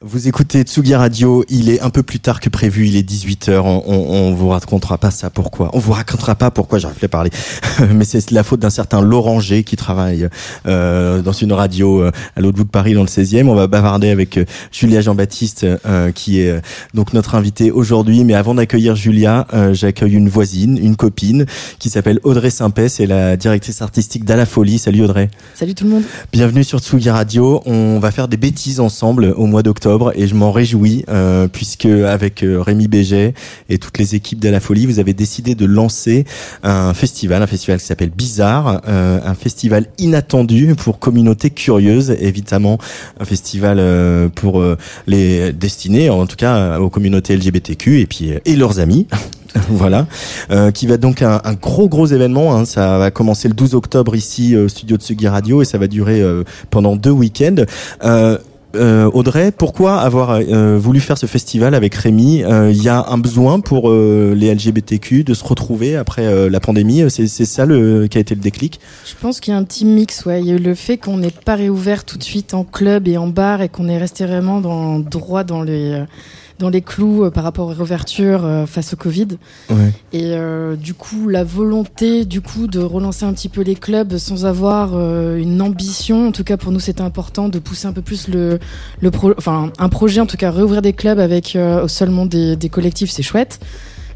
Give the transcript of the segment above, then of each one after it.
Vous écoutez Tsugi Radio, il est un peu plus tard que prévu, il est 18h, on, on, on vous racontera pas ça pourquoi. On vous racontera pas pourquoi, j'arrive à parler. Mais c'est la faute d'un certain Laurent G qui travaille euh, dans une radio euh, à l'autre bout de Paris dans le 16e. On va bavarder avec euh, Julia Jean-Baptiste euh, qui est donc notre invitée aujourd'hui. Mais avant d'accueillir Julia, euh, j'accueille une voisine, une copine qui s'appelle Audrey Saint-Pé, c'est la directrice artistique d'À la Folie. Salut Audrey. Salut tout le monde. Bienvenue sur Tsugi Radio. On va faire des bêtises ensemble au mois d'octobre et je m'en réjouis euh, puisque avec euh, Rémi Béget et toutes les équipes de la Folie, vous avez décidé de lancer un festival, un festival qui s'appelle Bizarre, euh, un festival inattendu pour communautés curieuses, évidemment un festival pour les destinés, en tout cas aux communautés LGBTQ et puis et leurs amis. voilà, qui va donc un, un gros gros événement. Hein. Ça va commencer le 12 octobre ici au studio de Sugi Radio et ça va durer pendant deux week-ends. Euh, Audrey, pourquoi avoir euh, voulu faire ce festival avec Rémi? Il y a un besoin pour euh, les LGBTQ de se retrouver après euh, la pandémie? C'est ça le, qui a été le déclic? Je pense qu'il y a un petit mix. Ouais. Il y a eu le fait qu'on n'ait pas réouvert tout de suite en club et en bar et qu'on est resté vraiment dans, droit dans les, euh, dans les clous euh, par rapport aux réouvertures euh, face au Covid. Ouais. Et euh, du coup, la volonté du coup de relancer un petit peu les clubs sans avoir euh, une ambition. En tout cas, pour nous, c'était important de pousser un peu plus le, le pro, enfin un projet. En tout cas, réouvrir des clubs avec euh, seulement des, des collectifs, c'est chouette.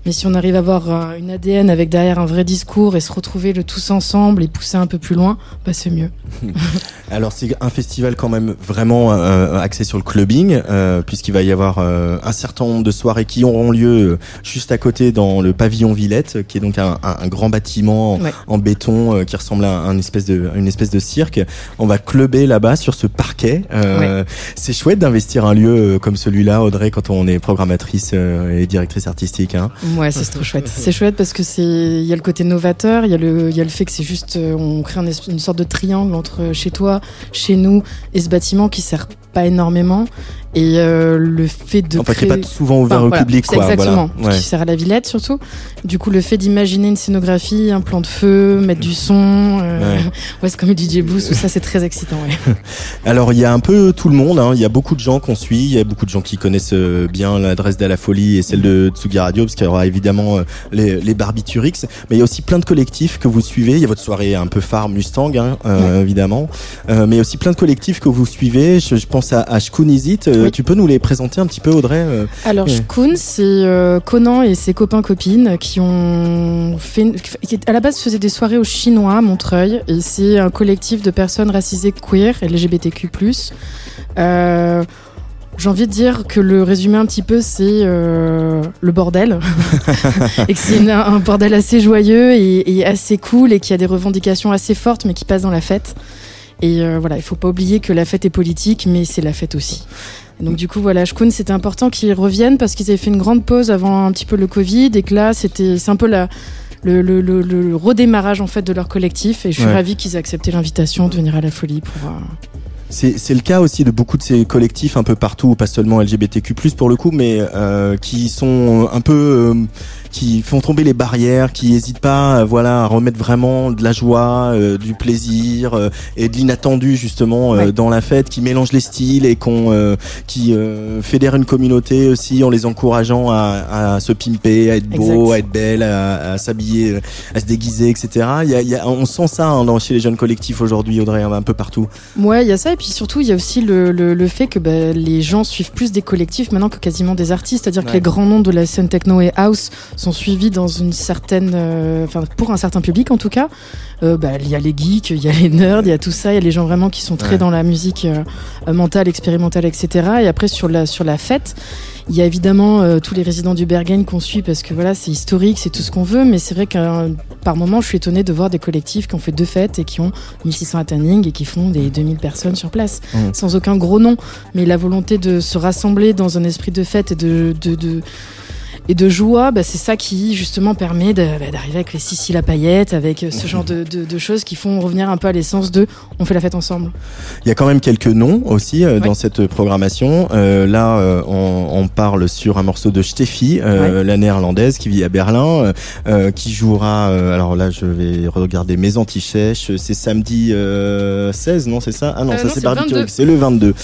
Mais si on arrive à avoir euh, une ADN avec derrière un vrai discours et se retrouver le tous ensemble et pousser un peu plus loin, bah c'est mieux. Alors c'est un festival quand même vraiment euh, axé sur le clubbing, euh, puisqu'il va y avoir euh, un certain nombre de soirées qui auront lieu euh, juste à côté dans le pavillon Villette, qui est donc un, un- un grand bâtiment Ouais. en béton euh, qui ressemble à un espèce de, une espèce de cirque. On va clubber là-bas sur ce parquet. Euh, C'est chouette d'investir un lieu comme celui-là, Audrey, quand on est programmatrice et directrice artistique. Hein. Ouais, c'est trop chouette. C'est chouette parce que c'est, il y a le côté novateur, il y a le, il y a le fait que c'est juste, euh, on crée un es- une sorte de triangle entre chez toi, chez nous et ce bâtiment qui sert pas énormément. Et euh, le fait de enfin, qui créer... n'est pas souvent ouvert Enfin, au voilà, public. Quoi, exactement. Voilà. Ouais. Qui sert à la Villette surtout. Du coup, le fait d'imaginer une scénographie, un plan de feu, mettre du son, euh, Ouais. ouais, c'est comme du DJ Boost, tout ça, c'est très excitant. Ouais. Alors il y a un peu tout le monde, hein. il y a beaucoup de gens qu'on suit, il y a beaucoup de gens qui connaissent euh, bien l'adresse d'À la Folie et celle de Tsugi Radio, parce qu'il y aura évidemment euh, les, les Barbiturix, mais il y a aussi plein de collectifs que vous suivez, il y a votre soirée un peu phare Mustang, hein, euh, évidemment, Euh, mais il y a aussi plein de collectifs que vous suivez, je, je pense à, à Shkunizit, Oui. tu peux nous les présenter un petit peu Audrey euh Alors, Ouais. Shkun, c'est euh, Conan et ses copains-copines qui ont fait, qui à la base faisaient des soirées au Chinois, à Montreuil, et c'est un collectif de personnes racisées queer, LGBTQ+. Euh, j'ai envie de dire que le résumé un petit peu, c'est euh, le bordel. et que c'est un bordel assez joyeux et, et assez cool et qui a des revendications assez fortes, mais qui passent dans la fête. Et euh, voilà, il faut pas oublier que la fête est politique, mais c'est la fête aussi. Et donc du coup, voilà, Shkun, c'était important qu'ils reviennent parce qu'ils avaient fait une grande pause avant un petit peu le Covid et que là, c'était, c'est un peu la, le, le, le, le redémarrage en fait de leur collectif. Et je suis Ouais. ravie qu'ils aient accepté l'invitation de venir à la folie pour. euh, C'est c'est le cas aussi de beaucoup de ces collectifs un peu partout, pas seulement LGBTQ+, pour le coup, mais euh, qui sont un peu... qui font tomber les barrières, qui hésitent pas euh, voilà, à remettre vraiment de la joie, euh, du plaisir euh, et de l'inattendu justement Ouais. dans la fête, qui mélangent les styles et qu'on qui fédèrent une communauté aussi en les encourageant à, à se pimper, à être beau, Exact. à être belle, à, à s'habiller, à se déguiser, etc. Il y a, il y a, on sent ça hein, dans, chez les jeunes collectifs aujourd'hui, Audrey, un peu partout. Ouais, il y a ça, et puis surtout, il y a aussi le, le, le fait que bah, les gens suivent plus des collectifs maintenant que quasiment des artistes, c'est-à-dire Ouais. que les grands noms de la scène techno et house sont suivis dans une certaine, euh, enfin pour un certain public en tout cas. Euh, bah, il y a les geeks, il y a les nerds, il y a tout ça, il y a les gens vraiment qui sont très Ouais. dans la musique euh, mentale, expérimentale, etc. Et après sur la sur la fête, Il y a évidemment tous les résidents du Bergen qu'on suit parce que voilà, c'est historique, c'est tout ce qu'on veut, mais c'est vrai que par moment, je suis étonnée de voir des collectifs qui ont fait deux fêtes et qui ont 1600 attending et qui font des 2000 personnes sur place, Mmh. sans aucun gros nom, mais la volonté de se rassembler dans un esprit de fête et de, de, de et de joie, bah, c'est ça qui justement permet bah, d'arriver avec les Sissi la paillette, avec ce genre de, de, de choses qui font revenir un peu à l'essence de on fait la fête ensemble. Il y a quand même quelques noms aussi euh, Ouais. dans cette programmation. Euh, là, euh, on, on parle sur un morceau de Steffi, euh, la néerlandaise qui vit à Berlin, euh, euh, qui jouera. euh, alors là, je vais regarder mes antichèches. C'est samedi euh, 16, non C'est ça? Ah non, Euh, ça c'est c'est le Barbie 22. C'est le 22.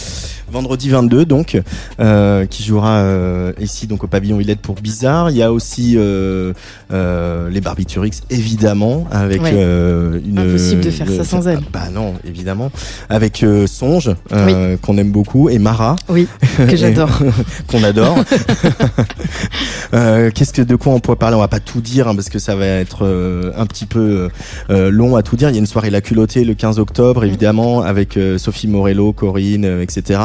Vendredi 22, donc, euh, qui jouera euh, ici donc au pavillon Villette pour Bizarre. Il y a aussi euh, euh, les Barbiturix, évidemment, avec Ouais. euh, une. Impossible de faire ça sans elle. Bah non, évidemment. Avec euh, Songe, euh, qu'on aime beaucoup, et Mara, Oui, que j'adore. qu'on adore. Euh, Qu'est-ce que de quoi on pourrait parler? On va pas tout dire hein, parce que ça va être euh, un petit peu euh, long à tout dire. Il y a une soirée La Culottée le 15 octobre, évidemment, avec euh, Sophie Morello, Corinne, euh, etc.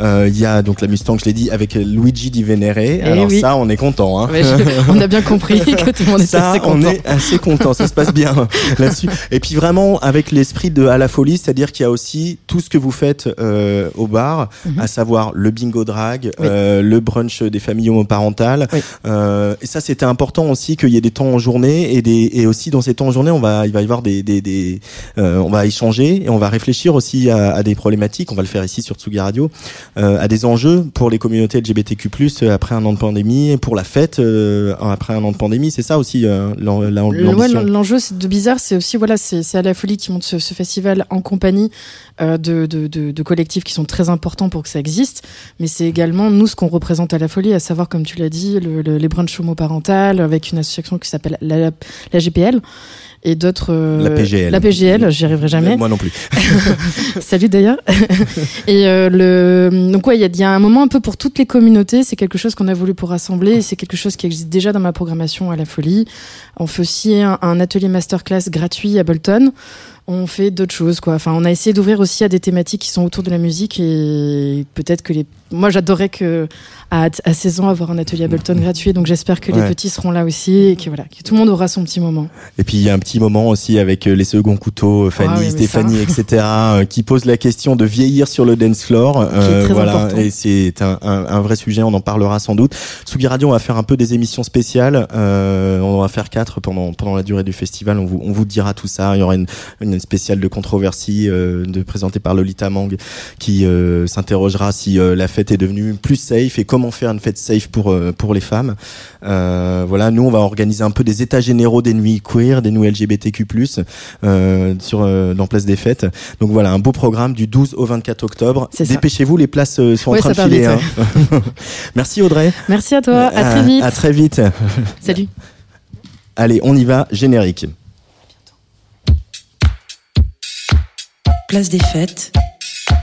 Euh, Il y a donc la Mustang, je l'ai dit, avec Luigi Di Venere. Alors oui. ça, on est content. Hein. Je- on a bien compris que tout le monde était Ça, assez on content. est assez content, ça se passe bien là-dessus. Et puis vraiment avec l'esprit de à la folie, c'est-à-dire qu'il y a aussi tout ce que vous faites euh, au bar, Mhm. à savoir le bingo drag, Oui. euh, le brunch des familles homoparentales. Oui. Euh, et ça, c'était important aussi qu'il y ait des temps en journée et des et aussi dans ces temps en journée, on va il va y avoir des des, des euh, on va échanger et on va réfléchir aussi à, à des problématiques. On va le faire ici sur Tsugi Radio, euh, à des enjeux pour les communautés LGBTQ+ euh, après un an de pandémie, et pour la fête euh, après un an de pandémie. C'est ça aussi l'am- l'am- Le- ouais, l'ambition. L'enjeu c'est de bizarre, c'est aussi voilà, c'est à la folie qui monte ce, ce festival en compagnie de, de, de, de collectifs qui sont très importants pour que ça existe, mais c'est également nous ce qu'on représente à la folie, à savoir comme tu l'as dit, le, le- les brunchs homoparentales avec une association qui s'appelle la, la GPL et d'autres. euh, La PGL. La PGL, j'y arriverai jamais. Moi non plus. Salut d'ailleurs. et euh, le donc ouais, il y a, il y a un moment un peu pour toutes les communautés. C'est quelque chose qu'on a voulu pour rassembler. C'est quelque chose qui existe déjà dans ma programmation à la folie. On fait aussi un, un atelier masterclass gratuit à Bolton. On fait d'autres choses quoi. Enfin, on a essayé d'ouvrir aussi à des thématiques qui sont autour de la musique et peut-être que les. Moi, j'adorerais que à, à 16 ans avoir un atelier à Bolton gratuit. Donc j'espère que les petits seront là aussi et que voilà, que tout le monde aura son petit moment. Et puis il y a un petit moment aussi avec euh, les seconds couteaux, euh, Fanny, Ah oui, Stéphanie, etc., euh, qui pose la question de vieillir sur le dance floor. Euh, très voilà, important. et c'est un, un, un vrai sujet. On en parlera sans doute. Tsugi Radio, on va faire un peu des émissions spéciales. Euh, on va faire quatre pendant pendant la durée du festival. On vous on vous dira tout ça. Il y aura une, une spéciale de controversie de présentée par Lolita Mang qui s'interrogera si la fête est devenue plus safe et comment faire une fête safe pour euh, pour les femmes. Euh, voilà, nous on va organiser un peu des états généraux des nuits queer, des nuits LGBTQ+ euh, sur euh, dans Place des Fêtes. Donc voilà, un beau programme du 12 au 24 octobre. Dépêchez-vous, les places euh, sont Ouais, en train de filer. vite, hein. Merci Audrey. Merci à toi. À Euh, très vite. À très vite. Salut. Allez, on y va. Générique. Place des fêtes,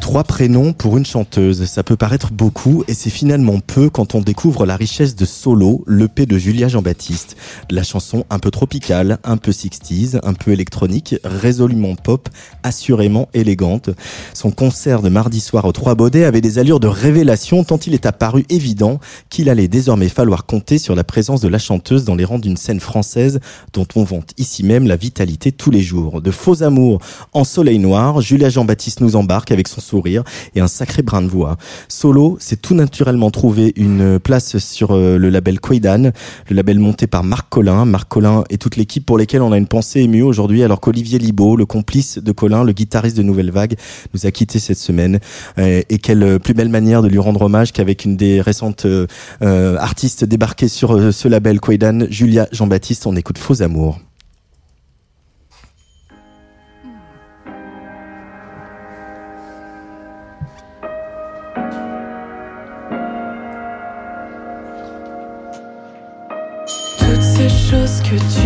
Trois prénoms pour une chanteuse, ça peut paraître beaucoup et c'est finalement peu quand on découvre la richesse de Solo, l'EP de Julia Jean-Baptiste. La chanson un peu tropicale, un peu 60s, un peu électronique, résolument pop, assurément élégante. Son concert de mardi soir aux Trois Baudets avait des allures de révélation tant il est apparu évident qu'il allait désormais falloir compter sur la présence de la chanteuse dans les rangs d'une scène française dont on vante ici même la vitalité tous les jours. De faux amours en soleil noir, Julia Jean-Baptiste nous embarque avec son sourire et un sacré brin de voix. Solo, c'est tout naturellement trouvé une place sur euh, le label Quaidan, le label monté par Marc Collin. Marc Collin et toute l'équipe pour lesquelles on a une pensée émue aujourd'hui, alors qu'Olivier Libaud, le complice de Collin, le guitariste de Nouvelle Vague, nous a quittés cette semaine. Euh, et quelle euh, plus belle manière de lui rendre hommage qu'avec une des récentes artistes débarquées sur ce label Quaidan, Julia Jean-Baptiste, on écoute Faux Amours. Ces choses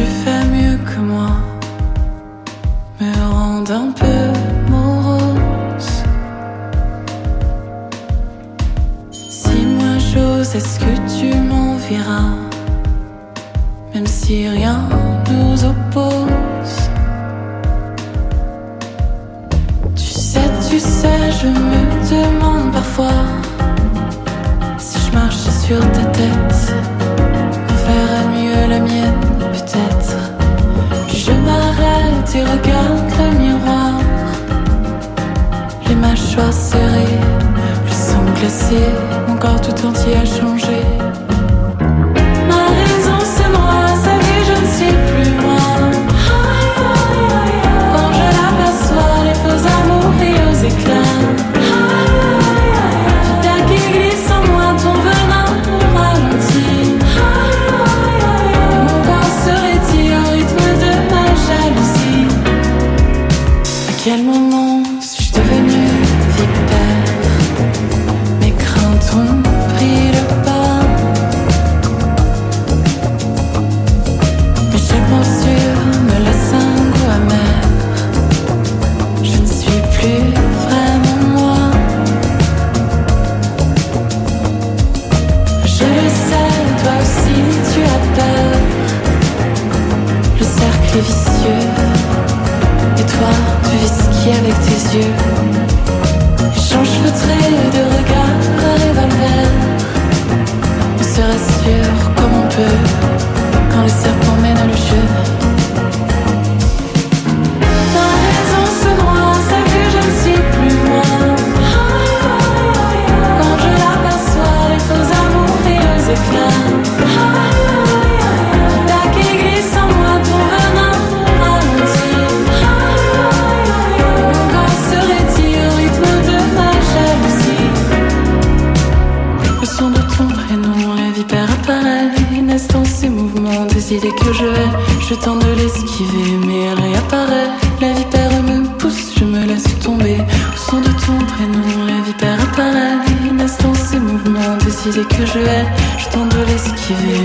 je tente de l'esquiver, mais elle réapparaît. La vipère me pousse, je me laisse tomber. Au son de ton prénom, la vipère apparaît. Naissent dans ses mouvements des idées que je hais. Je tente de l'esquiver,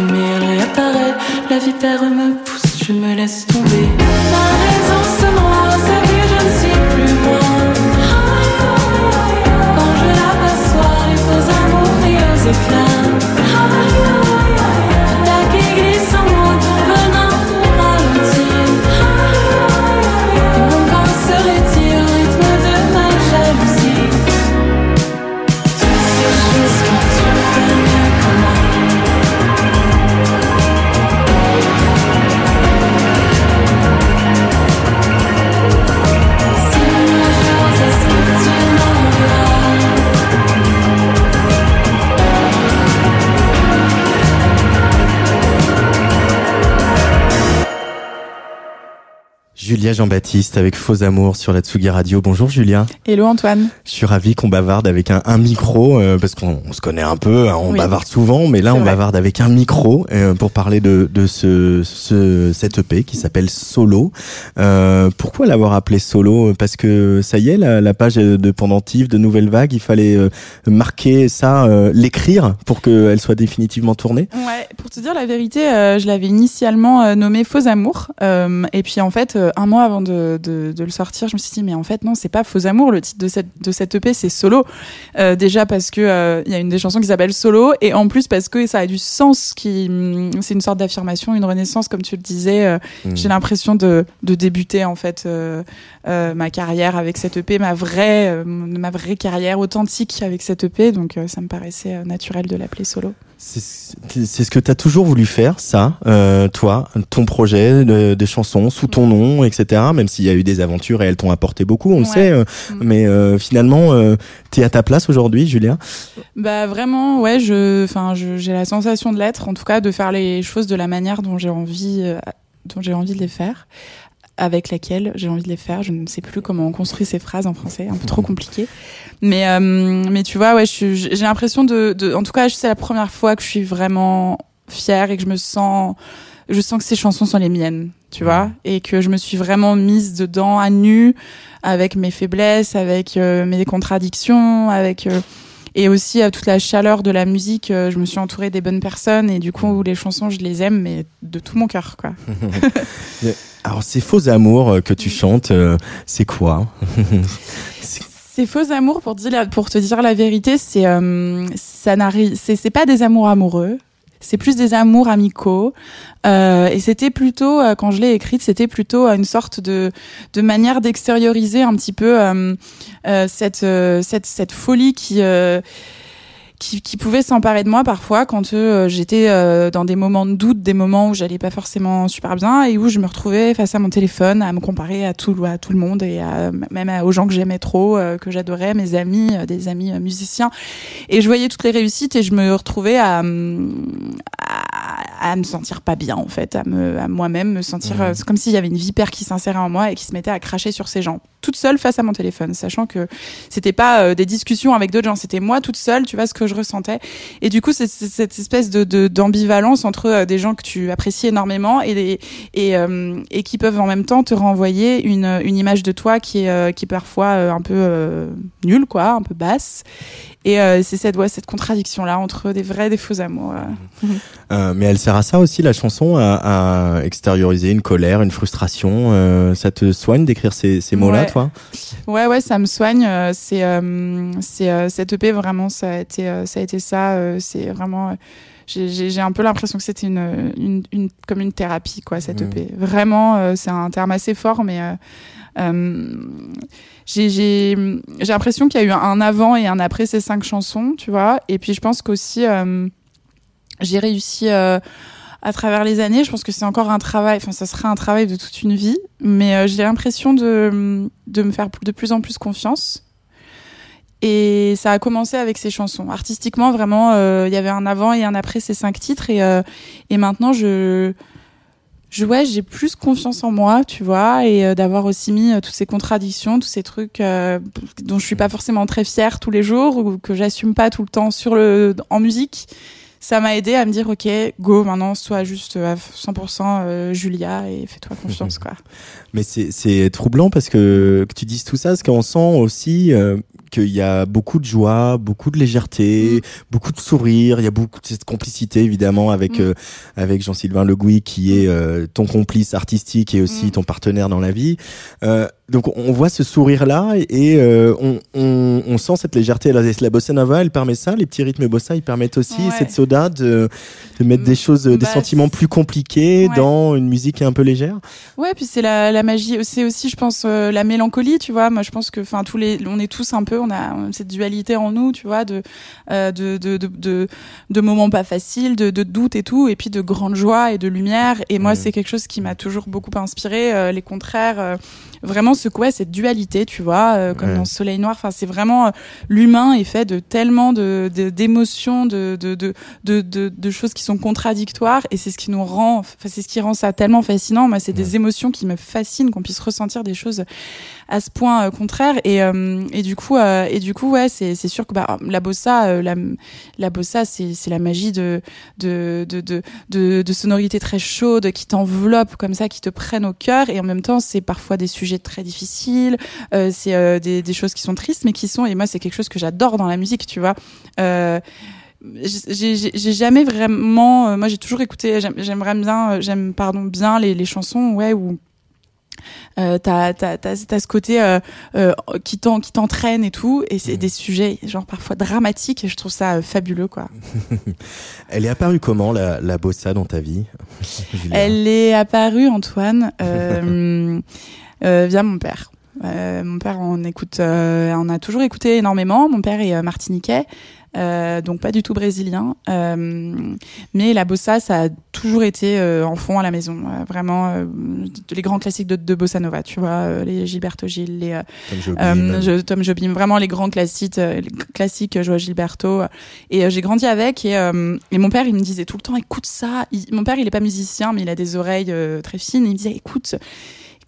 Julia Jean-Baptiste avec Faux Amour sur la Tsugi Radio. Bonjour Julia. Hello Antoine. Je suis ravi qu'on bavarde avec un, un micro euh, parce qu'on on se connaît un peu, hein, on Oui. bavarde souvent, mais là on vrai. bavarde avec un micro euh, pour parler de, de ce, ce cette EP qui s'appelle Solo. Euh, pourquoi l'avoir appelé Solo? Parce que ça y est, la, la page de pendentif de Nouvelle Vague, il fallait marquer ça, l'écrire pour qu'elle soit définitivement tournée. Ouais, pour te dire la vérité, je l'avais initialement nommé Faux Amour. Et puis en fait, un mois avant de, de, de le sortir, je me suis dit, mais en fait, non, c'est pas Faux Amour. Le titre de cette, de cette EP, c'est Solo. Euh, déjà parce que euh, il y a une des chansons qui s'appelle Solo. Et en plus parce que ça a du sens. qui hum, C'est une sorte d'affirmation, une renaissance, comme tu le disais. Euh, Mm. J'ai l'impression de, de débuter en fait ma carrière avec cette EP, ma vraie, ma vraie carrière authentique avec cette EP. Donc ça me paraissait naturel de l'appeler Solo. C'est ce que tu as toujours voulu faire, ça, euh, toi, ton projet de, des chansons sous ton nom, etc. Même s'il y a eu des aventures et elles t'ont apporté beaucoup, on le sait. euh, Mm. Mais euh, finalement, euh, t'es à ta place aujourd'hui, Julia? Bah vraiment, ouais, je, enfin, j'ai la sensation de l'être, en tout cas, de faire les choses de la manière dont j'ai envie, euh, dont j'ai envie de les faire, avec laquelle j'ai envie de les faire. Je ne sais plus comment on construit ces phrases en français, un peu trop compliqué. Mais, euh, mais tu vois, ouais, j'ai l'impression de, de, en tout cas, c'est la première fois que je suis vraiment fière et que je me sens, je sens que ces chansons sont les miennes, tu vois, et que je me suis vraiment mise dedans à nu, avec mes faiblesses, avec euh, mes contradictions, avec euh, et aussi à toute la chaleur de la musique. je me suis entourée des bonnes personnes et du coup les chansons je les aime mais de tout mon cœur quoi. Alors, ces faux amours euh, que tu chantes, euh, c'est quoi Ces faux amours pour te dire la vérité c'est euh, c'est pas des amours amoureux c'est plus des amours amicaux. Euh, et c'était plutôt, quand je l'ai écrite, c'était plutôt une sorte de, de manière d'extérioriser un petit peu cette, cette, cette folie qui qui, qui pouvait s'emparer de moi parfois quand euh, j'étais euh, dans des moments de doute, des moments où j'allais pas forcément super bien et où je me retrouvais face à mon téléphone à me comparer à tout, à tout le monde et à, même aux gens que j'aimais trop, euh, que j'adorais, mes amis, des amis musiciens. Et je voyais toutes les réussites et je me retrouvais à, à, me sentir pas bien en fait, à, me, à moi-même me sentir Mmh. c'est comme s'il y avait une vipère qui s'insérait en moi et qui se mettait à cracher sur ces gens, toute seule face à mon téléphone, sachant que c'était pas euh, des discussions avec d'autres gens, c'était moi toute seule, tu vois ce que je ressentais. Et du coup, c'est c'est cette espèce de de- d'ambivalence entre euh, des gens que tu apprécies énormément et des et euh, et qui peuvent en même temps te renvoyer une une image de toi qui est euh, qui est parfois euh, un peu euh, nulle quoi, un peu basse. Et euh, c'est cette ouais, cette contradiction là entre des vrais et des faux amours. euh. Euh, mais elle sert à ça aussi, la chanson, à, à extérioriser une colère, une frustration. Euh, ça te soigne d'écrire ces, ces mots-là, Ouais. toi? Ouais, ouais, ça me soigne. euh, C'est, euh, c'est cette EP vraiment, ça a été, ça a été ça. C'est vraiment. j'ai- un peu l'impression que c'était une, une, une, comme une thérapie, quoi, cette Mhm. EP. Vraiment, c'est un terme assez fort, mais euh, j'ai j'ai j'ai l'impression qu'il y a eu un avant et un après ces cinq chansons, tu vois. Et puis je pense qu'aussi euh, j'ai réussi euh, à travers les années. Je pense que c'est encore un travail. Enfin, ça sera un travail de toute une vie, mais euh, j'ai l'impression de de me faire de plus en plus confiance. Et ça a commencé avec ces chansons. Artistiquement, vraiment, euh, il y avait un avant et un après ces cinq titres. Et, euh, et maintenant, je, je ouais, j'ai plus confiance en moi, tu vois, et euh, d'avoir aussi mis euh, toutes ces contradictions, tous ces trucs dont je suis pas forcément très fière tous les jours ou que j'assume pas tout le temps sur le en musique. Ça m'a aidé à me dire, ok, go, maintenant, sois juste à 100% euh, Julia et fais-toi confiance, quoi. Mais c'est c'est troublant parce que, que tu dises tout ça, parce qu'on sent aussi euh, qu'il y a beaucoup de joie, beaucoup de légèreté, beaucoup de sourire, il y a beaucoup de cette complicité évidemment avec Mm. euh, avec Jean-Sylvain Le Gouy qui est euh, ton complice artistique et aussi Mm. ton partenaire dans la vie. Euh, donc on voit ce sourire là et on, on, on sent cette légèreté. La, la bossa nova, elle permet ça. Les petits rythmes bossa, ils permettent aussi Ouais. cette soda de, de mettre des choses, des Bah, sentiments plus compliqués ouais. dans une musique un peu légère. Ouais, puis c'est la, la magie, c'est aussi, je pense, la mélancolie, tu vois. Moi, je pense que, enfin, tous les, on est tous un peu, on a euh, cette dualité en nous, tu vois, de, euh, de, de, de, de, de moments pas faciles, de, de doutes et tout, et puis de grande joie et de lumière. Et moi, c'est quelque chose qui m'a toujours beaucoup inspiré, euh, les contraires. Vraiment ce quoi cette dualité tu vois euh, comme Ouais. dans Soleil Noir. Enfin c'est vraiment euh, l'humain est fait de tellement de d'émotions de de, de de de de choses qui sont contradictoires et c'est ce qui nous rend enfin c'est ce qui rend ça tellement fascinant. Moi c'est des émotions qui me fascinent qu'on puisse ressentir des choses à ce point euh, contraire et euh, et du coup euh, et du coup ouais c'est c'est sûr que bah, la bossa la la bossa c'est c'est la magie de de de de de, de sonorités très chaudes qui t'enveloppent comme ça qui te prennent au cœur. Et en même temps c'est parfois des sujets très difficiles euh, c'est euh, des des choses qui sont tristes mais qui sont et moi c'est quelque chose que j'adore dans la musique tu vois. Euh, j'ai jamais vraiment euh, moi j'ai toujours écouté j'aime- j'aimerais bien j'aime pardon bien les, les chansons ouais où euh, t'as t'as t'as t'as ce côté euh, euh, qui t'en qui t'entraîne et tout et c'est Mhm. des sujets genre parfois dramatiques et je trouve ça fabuleux quoi. Elle est apparue comment la, la bossa dans ta vie elle est apparue Antoine via mon père Euh, mon père on écoute euh, on a toujours écouté énormément mon père est euh, martiniquais euh, donc pas du tout brésilien euh, mais la bossa ça a toujours été euh, en fond à la maison euh, vraiment euh, les grands classiques de, de bossa nova tu vois euh, les Gilberto Gil les euh, Tom euh, je, Tom Jobim, vraiment les grands classiques, euh, les classiques euh, Joao Gilberto. Et euh, j'ai grandi avec et, euh, et mon père il me disait tout le temps écoute ça. Il- mon père il est pas musicien mais il a des oreilles euh, très fines. Il me disait écoute.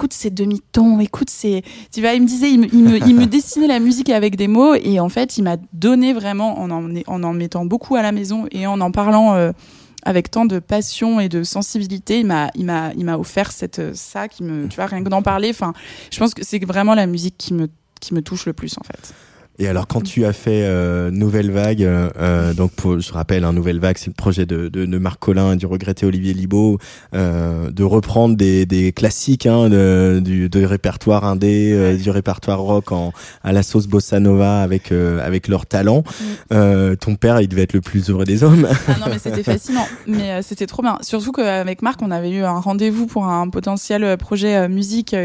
Écoute ces demi-tons, écoute ces, tu vois, il me disait, il me, il me, il me dessinait la musique avec des mots et en fait, il m'a donné vraiment en en, en en mettant beaucoup à la maison et en en parlant euh, avec tant de passion et de sensibilité, il m'a, il m'a, il m'a offert cette, euh, ça qui me, tu vois, rien que d'en parler. Enfin, je pense que c'est vraiment la musique qui me, qui me touche le plus en fait. Et alors, quand tu as fait euh, Nouvelle Vague, euh, euh, donc pour, je rappelle, un Nouvelle Vague, c'est le projet de, de, de Marc Collin et du regretté Olivier Libaud, euh, de reprendre des, des classiques hein, de, du de répertoire indé, euh, du répertoire rock en, à la sauce bossa nova avec euh, avec leur talent. Mm. Euh, ton père, il devait être le plus heureux des hommes. Ah non, mais c'était fascinant. Mais euh, c'était trop bien. Surtout qu'avec Marc, on avait eu un rendez-vous pour un potentiel projet euh, musique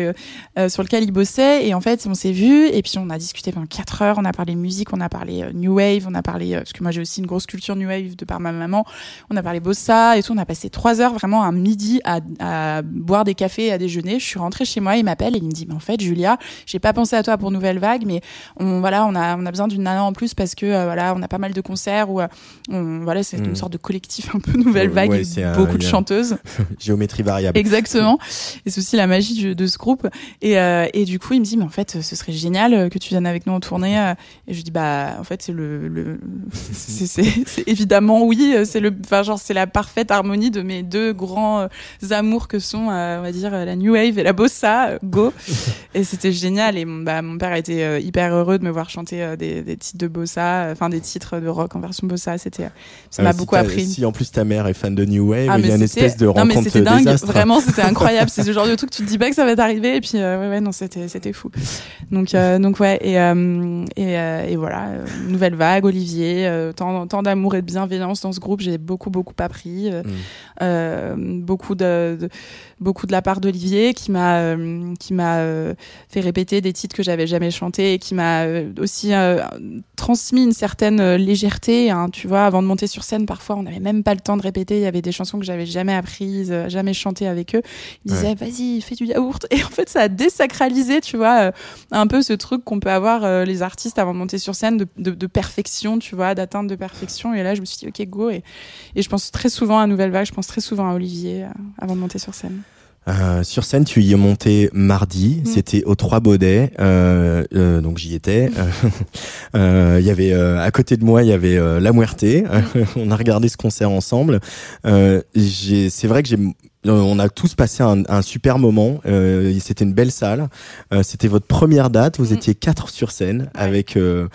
sur lequel il bossait. Et en fait, on s'est vu et puis on a discuté pendant 4 heures. On a parlé musique, on a parlé euh, New Wave, on a parlé, euh, parce que moi j'ai aussi une grosse culture New Wave de par ma maman. On a parlé bossa et tout. On a passé 3 heures vraiment un midi à, à boire des cafés et à déjeuner. Je suis rentrée chez moi, il m'appelle et il me dit, mais en fait, Julia, j'ai pas pensé à toi pour Nouvelle Vague, mais on, voilà, on a, on a besoin d'une nana en plus parce que, euh, voilà, on a pas mal de concerts où, euh, on, voilà, c'est une sorte de collectif un peu Nouvelle Vague, Ouais, un- beaucoup de chanteuses. Géométrie variable. Exactement. Et c'est aussi la magie du- de ce groupe. Et, et du coup, il me dit, mais en fait, ce serait génial que tu viennes avec nous en tournée. Et je dis, bah, en fait, c'est le, le c'est, évidemment oui. C'est le, enfin, genre, c'est la parfaite harmonie de mes deux grands euh, amours que sont, euh, on va dire, la new wave et la bossa. euh, go. et c'était génial. Et mon, bah, mon père était hyper heureux de me voir chanter des, des titres de bossa, enfin, des titres de rock en version bossa. C'était, ça Ah, m'a si beaucoup appris. Si en plus ta mère est fan de New Wave, Ah, il y a une espèce de non, mais rencontre c'était dingue. désastre. Vraiment, c'était incroyable. c'est ce genre de truc, tu te dis pas que ça va t'arriver. Et puis, euh, ouais, ouais, non, c'était, c'était fou. Donc, euh, donc ouais, et, euh, et, euh, et voilà, euh, nouvelle vague, Olivier, euh, tant, tant d'amour et de bienveillance dans ce groupe. J'ai beaucoup, beaucoup appris. Mm. beaucoup de, de- beaucoup de la part d'Olivier qui m'a qui m'a fait répéter des titres que j'avais jamais chantés et qui m'a aussi transmis une certaine légèreté hein, tu vois avant de monter sur scène parfois on n'avait même pas le temps de répéter il y avait des chansons que j'avais jamais apprises jamais chantées avec eux ils disaient vas-y fais du yaourt et en fait ça a désacralisé tu vois un peu ce truc qu'on peut avoir les artistes avant de monter sur scène de, perfection tu vois d'atteinte de perfection. Et là je me suis dit ok go. Et, et je pense très souvent à Nouvelle Vague je pense très souvent à Olivier euh, avant de monter sur scène Euh, sur scène, tu y es monté mardi. Mm. C'était aux Trois Baudets. Euh, euh, donc j'y étais. Euh, Il y avait euh, à côté de moi, il y avait euh, La Muerte. on a regardé ce concert ensemble. Euh, c'est vrai que j'ai on a tous passé un, un super moment. Euh, C'était une belle salle. Euh, C'était votre première date. Vous Mm. étiez quatre sur scène avec euh,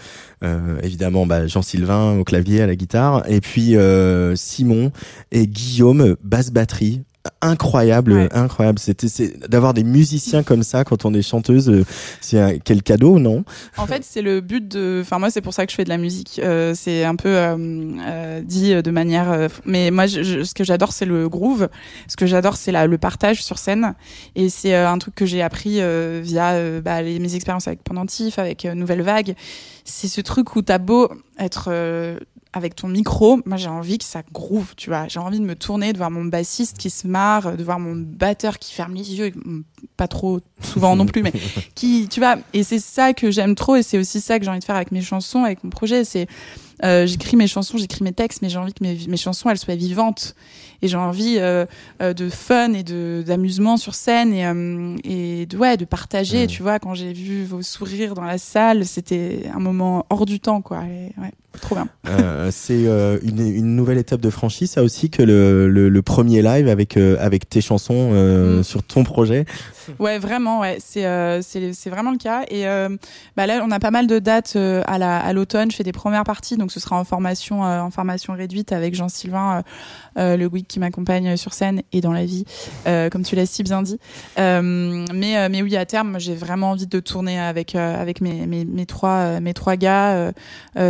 euh, évidemment bah, Jean-Sylvain au clavier, à la guitare, et puis euh, Simon et Guillaume basse batterie. Incroyable, Ouais. incroyable. C'était d'avoir des musiciens comme ça quand on est chanteuse. euh, C'est un, quel cadeau, non? En fait, c'est le but de. Enfin, moi, c'est pour ça que je fais de la musique. Euh, c'est un peu euh, euh, dit de manière. Mais moi, je, je- ce que j'adore, c'est le groove. Ce que j'adore, c'est le partage sur scène. Et c'est un truc que j'ai appris via bah, les, mes expériences avec Pendentif, avec Nouvelle Vague. C'est ce truc où t'as beau être avec ton micro, moi j'ai envie que ça groove, tu vois. J'ai envie de me tourner, de voir mon bassiste qui se marre, de voir mon batteur qui ferme les yeux, pas trop souvent non plus, mais qui, tu vois. Et c'est ça que j'aime trop, et c'est aussi ça que j'ai envie de faire avec mes chansons, avec mon projet. C'est euh, j'écris mes chansons, j'écris mes textes, mais j'ai envie que mes, mes chansons elles soient vivantes. Et j'ai envie euh, euh, de fun et de d'amusement sur scène et euh, et de ouais de partager. Mhm. Tu vois, quand j'ai vu vos sourires dans la salle, c'était un moment hors du temps, quoi. Et, ouais, trop bien. C'est une, une nouvelle étape de franchise, ça aussi que le, le, le premier live avec avec tes chansons Mm. sur ton projet. Ouais, vraiment, ouais, c'est euh, c'est vraiment le cas. Et euh, bah là, on a pas mal de dates euh, à la à l'automne. Je fais des premières parties, donc ce sera en formation euh, en formation réduite avec Jean Sylvain, euh, euh, le geek qui m'accompagne sur scène et dans la vie, comme tu l'as si bien dit. Mais mais oui, à terme, j'ai vraiment envie de tourner avec avec mes mes mes trois mes trois gars.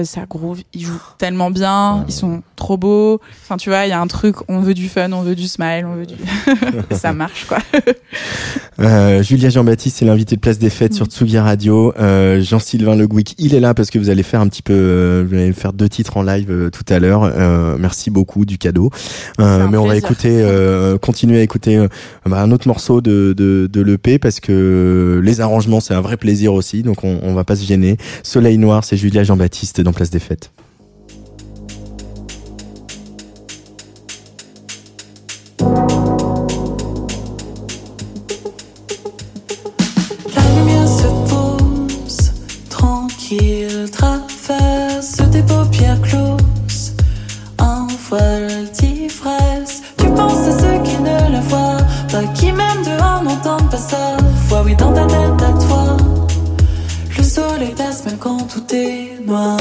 Ça groove, ils jouent tellement bien, ils sont trop beaux. Enfin, tu vois, il y a un truc, on veut du fun, on veut du smile, on veut du, ça marche quoi. Euh, Julia Jean-Baptiste, c'est l'invité de Place des Fêtes sur Mm. Tsugi Radio. Euh, Jean-Sylvain Le Gouic, il est là parce que vous allez faire un petit peu, euh, vous allez faire deux titres en live tout à l'heure. Merci beaucoup du cadeau. Mais on va écouter, continuer à écouter bah, un autre morceau de, de, de l'EP parce que les arrangements c'est un vrai plaisir aussi, donc on, on va pas se gêner. Soleil Noir, c'est Julia Jean-Baptiste dans Place des Fêtes. Tranquille, traverse tes paupières closes. Un voile d'ivresse, tu penses à ceux qui ne la voient pas, qui même dehors n'entendent pas sa voix. Oui, dans ta tête à toi, le soleil passe même quand tout est noir.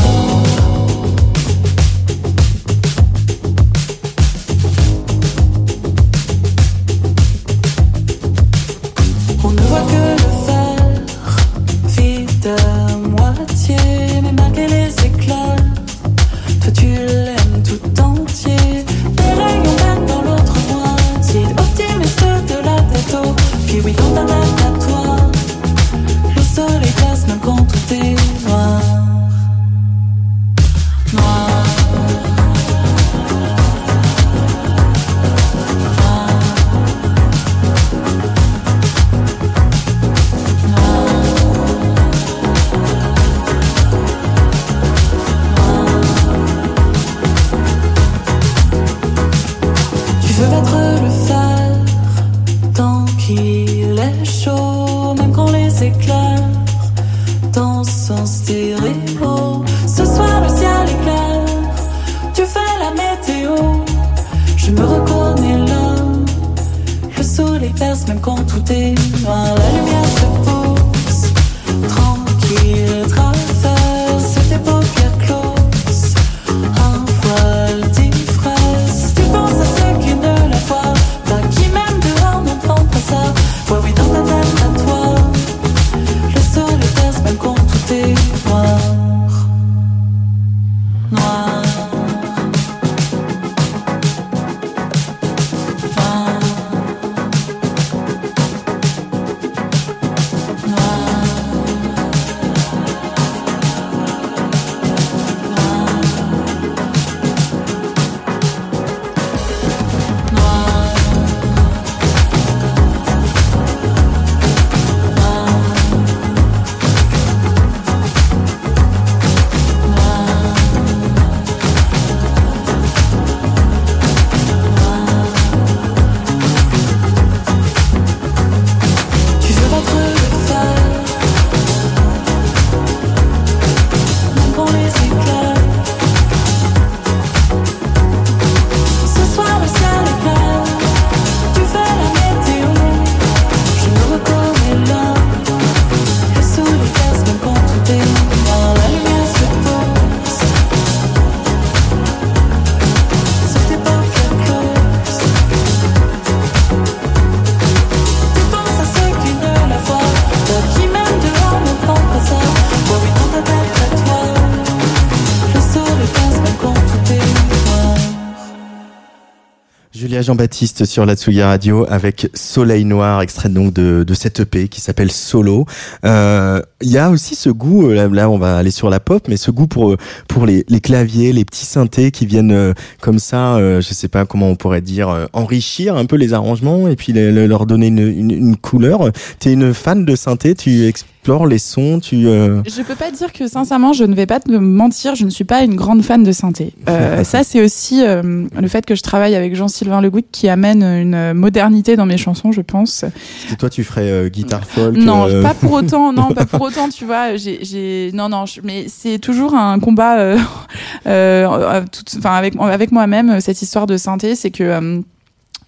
Jean-Baptiste sur la Radio avec Soleil Noir, extrait donc de, de cette EP qui s'appelle Solo. Euh, Il y a aussi ce goût, euh, là, on va aller sur la pop, mais ce goût pour pour les, les claviers, les petits synthés qui viennent euh, comme ça, euh, je sais pas comment on pourrait dire, euh, enrichir un peu les arrangements et puis les- leur donner une, une, une couleur. T'es une fan de synthé, tu explores les sons, tu... euh, Je peux pas dire que sincèrement, je ne vais pas te mentir, je ne suis pas une grande fan de synthé. Euh, ça, c'est aussi euh, le fait que je travaille avec Jean-Sylvain Le Gouic qui amène une modernité dans mes chansons, je pense. que toi tu ferais euh, guitare folk Non, euh, pas pour autant. Non, pas pour autant. Tu vois, j'ai, non, non. je- mais c'est toujours un combat, euh, euh, euh, tout- enfin avec avec moi-même cette histoire de synthé, c'est que euh,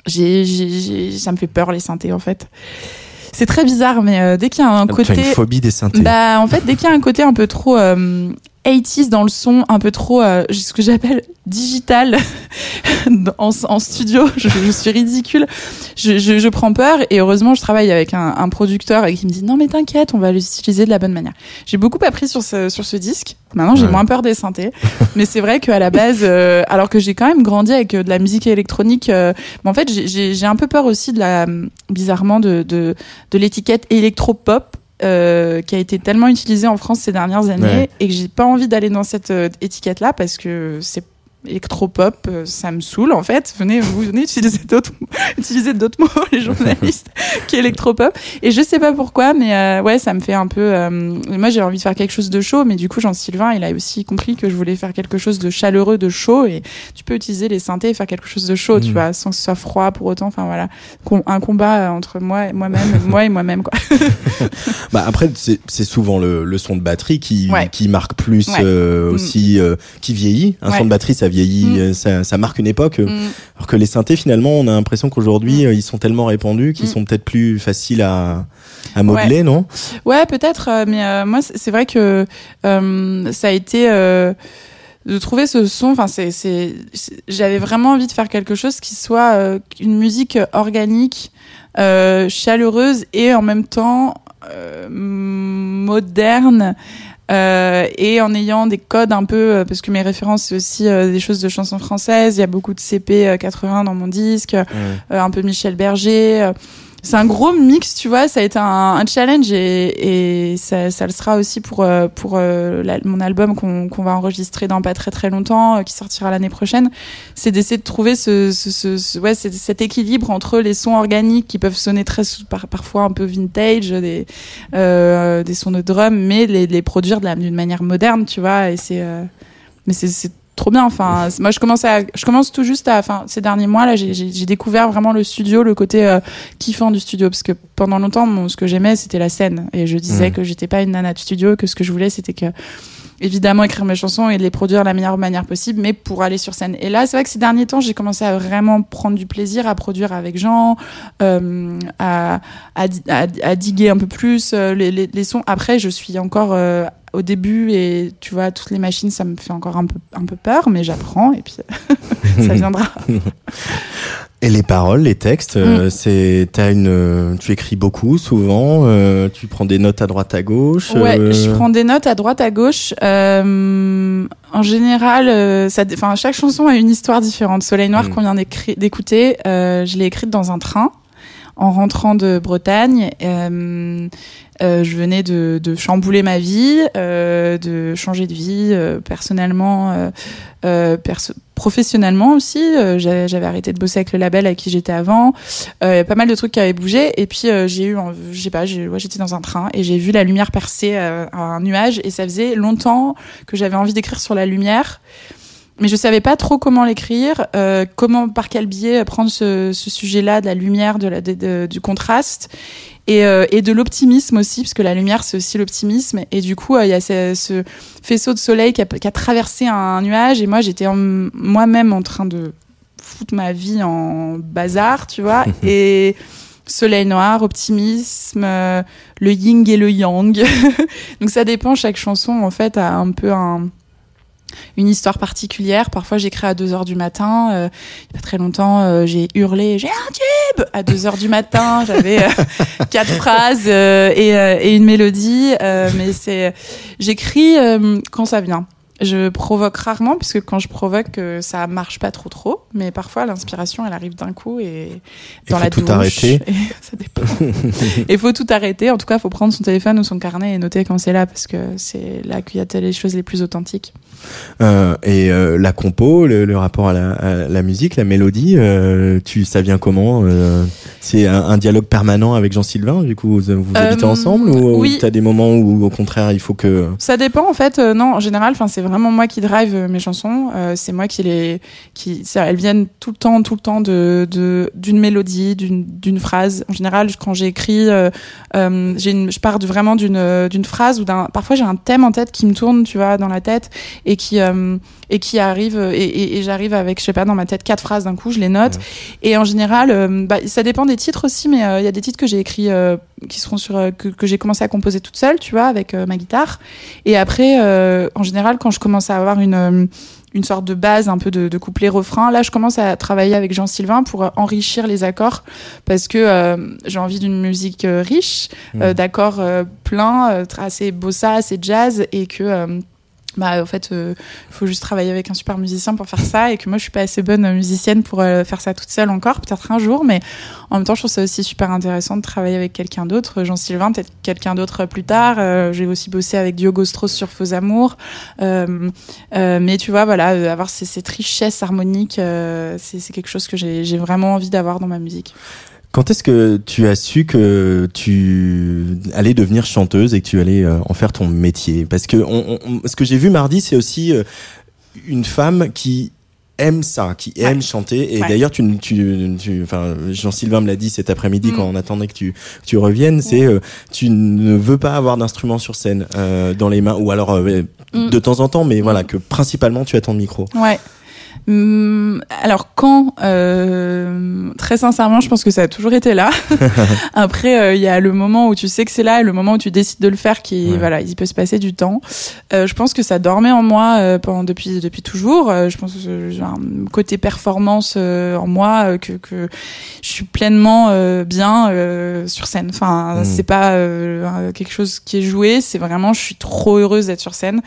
j'ai, ça me fait peur les synthés en fait. C'est très bizarre, mais dès qu'il y a un Tu as côté, une phobie des synthés. bah en fait, dès qu'il y a un côté un peu trop 80s dans le son, un peu trop euh, ce que j'appelle digital en, en studio, je, je suis ridicule. Je, je, je prends peur et heureusement, je travaille avec un, un producteur et qui me dit non mais t'inquiète, on va l'utiliser de la bonne manière. J'ai beaucoup appris sur ce sur ce disque. Maintenant, j'ai Ouais. moins peur des synthés, mais c'est vrai qu'à la base, euh, alors que j'ai quand même grandi avec euh, de la musique électronique, euh, mais en fait, j'ai- j'ai j'ai un peu peur aussi de la bizarrement de de, de l'étiquette électropop euh, qui a été tellement utilisée en France ces dernières années Ouais. et que j'ai pas envie d'aller dans cette euh, étiquette là parce que c'est électropop, euh, ça me saoule en fait. Venez, vous venez utiliser d'autres, utiliser d'autres mots, les journalistes, qui électropop. Et je sais pas pourquoi, mais euh, ouais, ça me fait un peu. euh, moi, j'ai envie de faire quelque chose de chaud, mais du coup, Jean-Sylvain, il a aussi compris que je voulais faire quelque chose de chaleureux, de chaud, et tu peux utiliser les synthés et faire quelque chose de chaud, tu Mm. vois, sans que ce soit froid pour autant. Enfin voilà, un combat entre moi, et moi-même, moi et moi-même, quoi. Bah après c'est c'est souvent le, le son de batterie qui Ouais. qui marque plus Ouais. euh, Mm. aussi qui vieillit. Un Ouais. son de batterie ça vieillit, Mm. euh, ça, ça marque une époque. euh, Mm. Alors que les synthés, finalement, on a l'impression qu'aujourd'hui, euh, ils sont tellement répandus qu'ils Mm. sont peut-être plus faciles à, à modeler, non? Ouais, peut-être, mais euh, moi, c'est vrai que euh, ça a été euh, de trouver ce son. Enfin, c'est, c'est, j'avais vraiment envie de faire quelque chose qui soit une musique organique, chaleureuse et en même temps moderne. Euh, et en ayant des codes un peu, euh, parce que mes références c'est aussi euh, des choses de chansons françaises, il y a beaucoup de CP euh, 80 dans mon disque, euh, un peu Michel Berger. C'est un gros mix, tu vois. Ça a été un, challenge et, et ça, ça le sera aussi pour euh, pour euh, mon album qu'on qu'on va enregistrer dans pas très très longtemps, euh, qui sortira l'année prochaine. C'est d'essayer de trouver ce, ce, ce, ouais cet équilibre entre les sons organiques qui peuvent sonner très par, parfois un peu vintage, des euh, des sons de drum, mais les, les produire d'une manière moderne, tu vois. Et c'est euh, mais c'est trop bien enfin moi je commence à je commence tout juste à enfin ces derniers mois là j'ai découvert vraiment le studio le côté euh, kiffant du studio parce que pendant longtemps ce que j'aimais c'était la scène. Et je disais Mhm. que j'étais pas une nana de studio que ce que je voulais c'était que évidemment écrire mes chansons et les produire de la meilleure manière possible mais pour aller sur scène. Et là c'est vrai que ces derniers temps j'ai commencé à vraiment prendre du plaisir à produire avec Jean euh, à, à, di- à, à diguer un peu plus euh, les, les, les sons. Après je suis encore euh, au début et tu vois toutes les machines ça me fait encore un peu un peu peur mais j'apprends et puis ça viendra Et les paroles, les textes, euh, c'est t'as une, tu écris beaucoup, souvent, euh, tu prends des notes à droite à gauche. Ouais, euh, je prends des notes à droite, à gauche. Euh, en général, ça, enfin, chaque chanson a une histoire différente. Soleil Noir Mm. qu'on vient d'écouter, je l'ai écrite dans un train en rentrant de Bretagne. Euh, euh, je venais de, chambouler ma vie, euh, de changer de vie personnellement, perso- professionnellement aussi. J'avais arrêté de bosser avec le label avec qui j'étais avant. Il y a pas mal de trucs qui avaient bougé. Et puis j'ai eu, je sais pas, j'étais dans un train et j'ai vu la lumière percer un nuage. Et ça faisait longtemps que j'avais envie d'écrire sur la lumière. Mais je savais pas trop comment l'écrire, euh, comment, par quel biais prendre ce, ce sujet-là, de la lumière, de la, de- de- du contraste et, euh, et de l'optimisme aussi, parce que la lumière c'est aussi l'optimisme. Et du coup, euh, il y a ce, ce faisceau de soleil qui a, qui a traversé un nuage, et moi j'étais moi-même en train de foutre ma vie en bazar, tu vois, et soleil noir, optimisme, euh, le yin et le yang. Donc ça dépend, chaque chanson en fait a un peu un une histoire particulière. Parfois, j'écris à 2 heures du matin. Euh, il y a pas très longtemps, euh, j'ai hurlé, j'ai un tube à 2 heures du matin. J'avais euh, quatre phrases euh, et, euh, et une mélodie. Mais c'est, j'écris quand ça vient. Je provoque rarement, puisque quand je provoque, euh, ça marche pas trop trop. Mais parfois, l'inspiration, elle arrive d'un coup et dans faut la tout douche. arrêter. Et ça dépend. Il faut tout arrêter. En tout cas, il faut prendre son téléphone ou son carnet et noter quand c'est là, parce que c'est là qu'il y a les choses les plus authentiques. Euh, et euh, la compo, le, le rapport à la, à la musique, la mélodie, euh, tu, ça vient comment C'est un, un dialogue permanent avec Jean-Sylvain, du coup, vous, vous habitez ensemble ou, oui. ou t'as des moments où, au contraire, il faut que... Ça dépend en fait. non, en général, enfin c'est vraiment moi qui drive euh, mes chansons. Euh, c'est moi qui les, qui, elles viennent tout le temps, tout le temps de de- d'une mélodie, d'une d'une phrase. En général, quand j'écris, euh, euh, j'ai une, je pars vraiment d'une d'une phrase ou d'un. Parfois, j'ai un thème en tête qui me tourne, tu vois, dans la tête et qui et qui arrive et, et, et j'arrive avec, je sais pas, dans ma tête quatre phrases d'un coup, je les note. Et en général, euh, bah, ça dépend des titres aussi, mais euh, il y a des titres que j'ai écrits euh, qui seront sur euh, que, que j'ai commencé à composer toute seule, tu vois, avec euh, ma guitare. Et après, euh, en général, quand je commence à avoir une euh, une sorte de base un peu de, de couplet refrain là je commence à travailler avec Jean Sylvain pour euh, enrichir les accords parce que euh, j'ai envie d'une musique euh, riche euh, d'accords euh, pleins euh, assez bossa assez jazz et que euh, bah en fait il faut juste travailler avec un super musicien pour faire ça et que moi je suis pas assez bonne musicienne pour euh, faire ça toute seule encore peut-être un jour mais en même temps je trouve ça aussi super intéressant de travailler avec quelqu'un d'autre. Jean Sylvain peut-être quelqu'un d'autre plus tard. Euh, j'ai aussi bossé avec Diogo Strauss sur Faux Amours. Euh, euh, mais tu vois voilà euh, avoir ces- cette richesse harmonique euh, c'est quelque chose que j'ai vraiment envie d'avoir dans ma musique Quand est-ce que tu as su que tu allais devenir chanteuse et que tu allais euh, en faire ton métier? Parce que on, on- ce que j'ai vu mardi, c'est aussi euh, une femme qui aime ça, qui aime chanter. Et Ouais. d'ailleurs, tu, tu, tu, enfin, Jean-Sylvain me l'a dit cet après-midi Mm. quand on attendait que tu, que tu reviennes. C'est, euh, tu ne veux pas avoir d'instrument sur scène euh, dans les mains, ou alors euh, Mm. de temps en temps, mais voilà, que principalement tu as ton micro. Ouais. Hum, alors quand euh, très sincèrement je pense que ça a toujours été là. Après euh, il y a le moment où tu sais que c'est là et le moment où tu décides de le faire qui Ouais. voilà il peut se passer du temps. Euh, je pense que ça dormait en moi euh, pendant depuis depuis toujours. Je pense que j'ai un côté performance euh, en moi que que je suis pleinement euh, bien euh, sur scène. Enfin Mm. c'est pas euh, quelque chose qui est joué. C'est vraiment je suis trop heureuse d'être sur scène.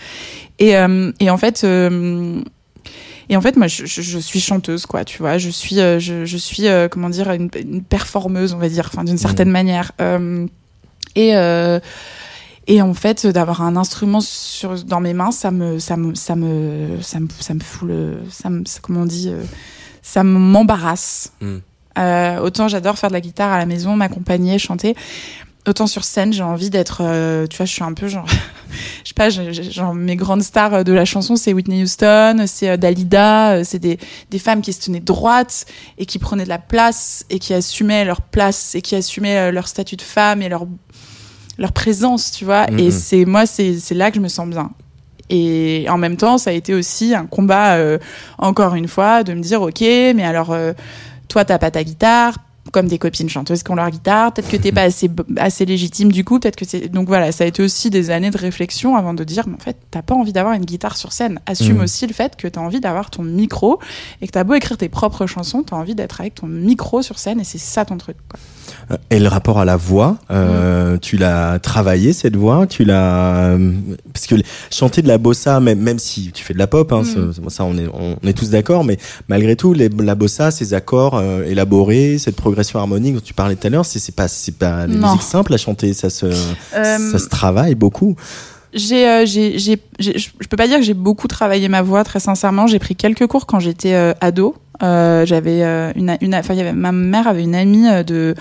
Et euh, et en fait euh, et en fait, moi, je, je, je suis chanteuse, quoi, tu vois. Je suis, euh, je, je suis, euh, comment dire, une, une performeuse, on va dire, enfin, d'une certaine manière. Euh, et et en fait, d'avoir un instrument sur dans mes mains, ça me, ça me, ça me, ça me, ça me fout le, ça me, comment on dit, ça m'embarrasse. Mm. Euh, autant j'adore faire de la guitare à la maison, m'accompagner, chanter. Autant sur scène, j'ai envie d'être, euh, tu vois, je suis un peu genre, je sais pas, genre mes grandes stars de la chanson, c'est Whitney Houston, c'est euh, Dalida, euh, c'est des, des femmes qui se tenaient droites et qui prenaient de la place et qui assumaient leur place et qui assumaient euh, leur statut de femme et leur leur présence, tu vois. Et c'est moi, c'est c'est là que je me sens bien. Et en même temps, ça a été aussi un combat, euh, encore une fois, de me dire, ok, mais alors, euh, toi, t'as pas ta guitare, comme des copines chanteuses qui ont leur guitare, peut-être que t'es pas assez, assez légitime du coup, peut-être que c'est... Donc voilà, ça a été aussi des années de réflexion avant de dire, mais en fait, t'as pas envie d'avoir une guitare sur scène. Assume Mhm. aussi le fait que t'as envie d'avoir ton micro et que t'as beau écrire tes propres chansons, t'as envie d'être avec ton micro sur scène et c'est ça ton truc. Quoi. Et le rapport à la voix, euh, tu l'as travaillé cette voix, tu l'as euh, parce que chanter de la bossa, même même si tu fais de la pop, hein, Mm. ça, on est on, est tous d'accord, mais malgré tout, les, la bossa, ces accords euh, élaborés, cette progression harmonique dont tu parlais tout à l'heure, c'est c'est pas c'est pas des musiques simples à chanter, ça se Euh, ça se travaille beaucoup. J'ai, euh, j'ai, j'ai, je je peux pas dire que j'ai beaucoup travaillé ma voix, très sincèrement. J'ai pris quelques cours quand j'étais euh, ado. Euh, j'avais euh, une, une, enfin, il y avait, ma mère avait une amie euh, de,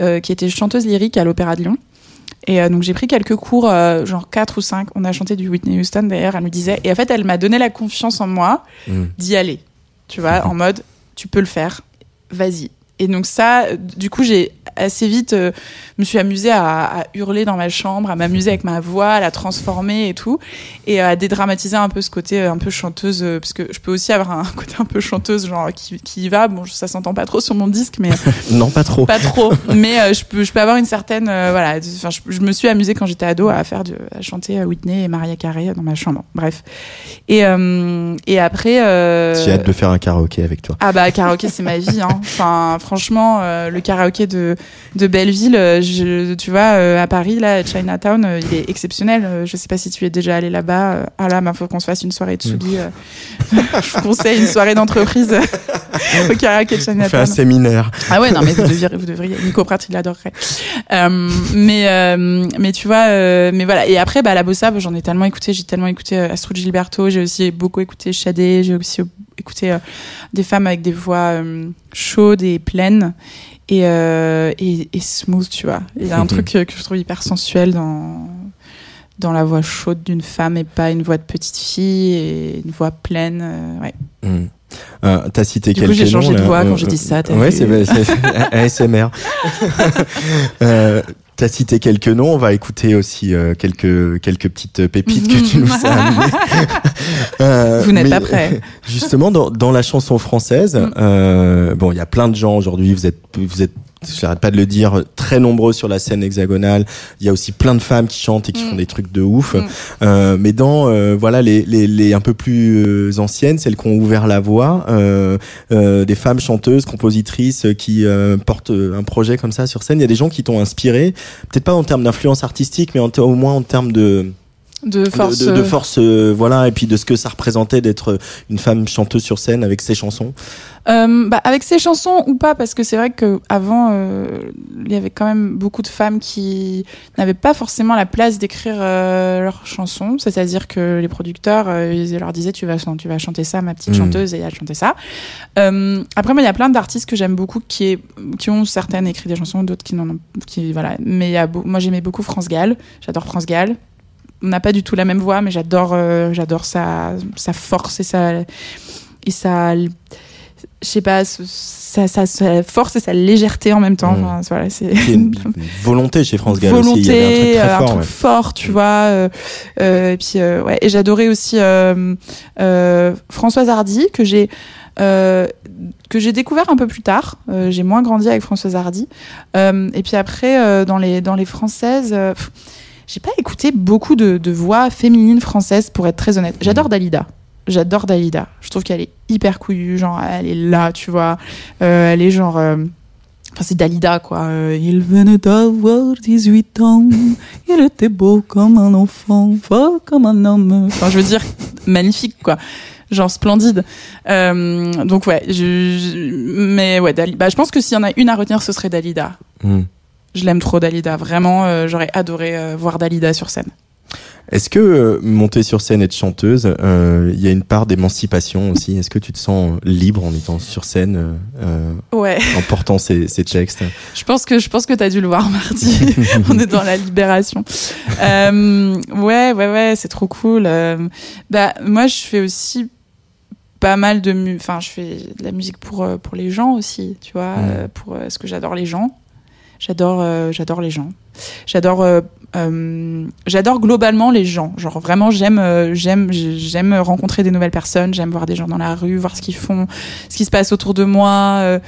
euh, qui était chanteuse lyrique à l'Opéra de Lyon. Et euh, donc j'ai pris quelques cours, genre quatre ou cinq. On a chanté du Whitney Houston d'ailleurs. Elle me disait, et en fait elle m'a donné la confiance en moi Mm. d'y aller. Tu vois, en mode, tu peux le faire, vas-y. Et donc ça, euh, du coup, j'ai assez vite, euh, me suis amusée à, à hurler dans ma chambre, à m'amuser avec ma voix, à la transformer et tout, et à dédramatiser un peu ce côté euh, un peu chanteuse, euh, parce que je peux aussi avoir un côté un peu chanteuse, genre qui, qui y va. Bon, ça s'entend pas trop sur mon disque, mais Non, pas trop. pas trop. Mais euh, je peux, je peux avoir une certaine, euh, voilà. Enfin, je, je me suis amusée quand j'étais ado à faire, à chanter euh, Whitney et Maria Carey dans ma chambre. Bref. Et euh, et après. Euh, J'ai hâte de faire un karaoké avec toi. ah bah karaoké c'est ma vie hein. Enfin franchement euh, le karaoké de de Belleville euh, je, tu vois euh, à Paris là Chinatown il est exceptionnel je sais pas si tu es déjà allé là-bas ah là il faut qu'on se fasse une soirée de Tsugi euh. je vous conseille une soirée d'entreprise au karaoké de On fait un Chinatown séminaire. ah ouais, non, mais vous devriez, vous devriez. Nico Pratt, il l'adorerait. Mais, mais tu vois, mais voilà. Et après, bah, la bossa, bah, j'en ai tellement écouté. J'ai tellement écouté Astrud Gilberto. J'ai aussi beaucoup écouté Shadé. J'ai aussi écouté euh, des femmes avec des voix euh, chaudes et pleines. Et, euh, et, et smooth, tu vois. Il y a un Mhm. truc que je trouve hyper sensuel dans, dans la voix chaude d'une femme et pas une voix de petite fille et une voix pleine. euh, ouais. Mm. Euh, T'as cité Du coup, quelques j'ai changé noms, de voix quand j'ai dit ça, Ouais, c'est c'est- ASMR. euh, T'as cité quelques noms, on va écouter aussi euh, quelques quelques petites pépites que tu nous as amenées. Euh, Vous n'êtes mais, pas prêts. Justement, dans, dans la chanson française, Mm. euh, bon, il y a plein de gens aujourd'hui. Vous êtes vous êtes je n'arrête pas de le dire, très nombreux sur la scène hexagonale. Il y a aussi plein de femmes qui chantent et qui Mm. font des trucs de ouf. Mm. Euh, mais dans euh, voilà les, les, les un peu plus euh, anciennes, celles qui ont ouvert la voie, euh, euh, des femmes chanteuses, compositrices qui euh, portent un projet comme ça sur scène. Il y a des gens qui t'ont inspiré, peut-être pas en termes d'influence artistique, mais en au moins en termes de De force. de, de euh, force, euh, voilà, et puis de ce que ça représentait d'être une femme chanteuse sur scène avec ses chansons. Euh, bah, avec ces chansons ou pas, parce que c'est vrai que avant, euh, il y avait quand même beaucoup de femmes qui n'avaient pas forcément la place d'écrire euh, leurs chansons. C'est-à-dire que les producteurs, euh, ils leur disaient tu vas, tu vas chanter ça, ma petite Mm. chanteuse, et elle chantait ça. Euh, après, moi, il y a plein d'artistes que j'aime beaucoup qui, est, qui ont certaines écrit des chansons, d'autres qui n'en ont, qui voilà. Mais il y a, moi, j'aimais beaucoup France Gall. J'adore France Gall. On n'a pas du tout la même voix, mais j'adore, euh, j'adore sa, sa force et sa, et sa je sais pas, sa, sa, sa force et sa légèreté en même temps. Mm. Enfin, voilà, c'est une, une volonté chez France Gall volonté, aussi. Il y avait un truc très euh, fort. ouais. fort, tu vois. euh, euh, et puis ouais, et j'adorais aussi Françoise Hardy que j'ai euh, que j'ai découvert un peu plus tard. Euh, j'ai moins grandi avec Françoise Hardy. Euh, et puis après dans les dans les françaises. pff, j'ai pas écouté beaucoup de, de voix féminines françaises pour être très honnête. J'adore Dalida. J'adore Dalida. Je trouve qu'elle est hyper couillue, genre elle est là, tu vois. Euh, elle est genre euh, Enfin, c'est Dalida, quoi. Euh, il venait d'avoir 18 ans. Il était beau comme un enfant, fort comme un homme. Enfin, je veux dire, magnifique, quoi. Genre splendide. Euh, donc, ouais. Je, je- mais ouais, Dali- bah, je pense que s'il y en a une à retenir, ce serait Dalida. Mm. Je l'aime trop, Dalida. Vraiment, euh, j'aurais adoré euh, voir Dalida sur scène. Est-ce que euh, monter sur scène, être chanteuse, il y a une part d'émancipation aussi? Est-ce que tu te sens libre en étant sur scène, Ouais. en portant ces, ces textes? Je pense que je pense que t'as dû le voir mardi. On est dans la libération. Ouais, ouais, ouais, c'est trop cool. Bah moi, je fais aussi pas mal de, enfin, je fais de la musique pour pour les gens aussi, tu vois, Mm. euh, pour parce que j'adore les gens. J'adore, euh, j'adore les gens. J'adore, euh, euh, j'adore globalement les gens. Genre vraiment, j'aime, euh, j'aime, j'aime rencontrer des nouvelles personnes. J'aime voir des gens dans la rue, voir ce qu'ils font, ce qui se passe autour de moi.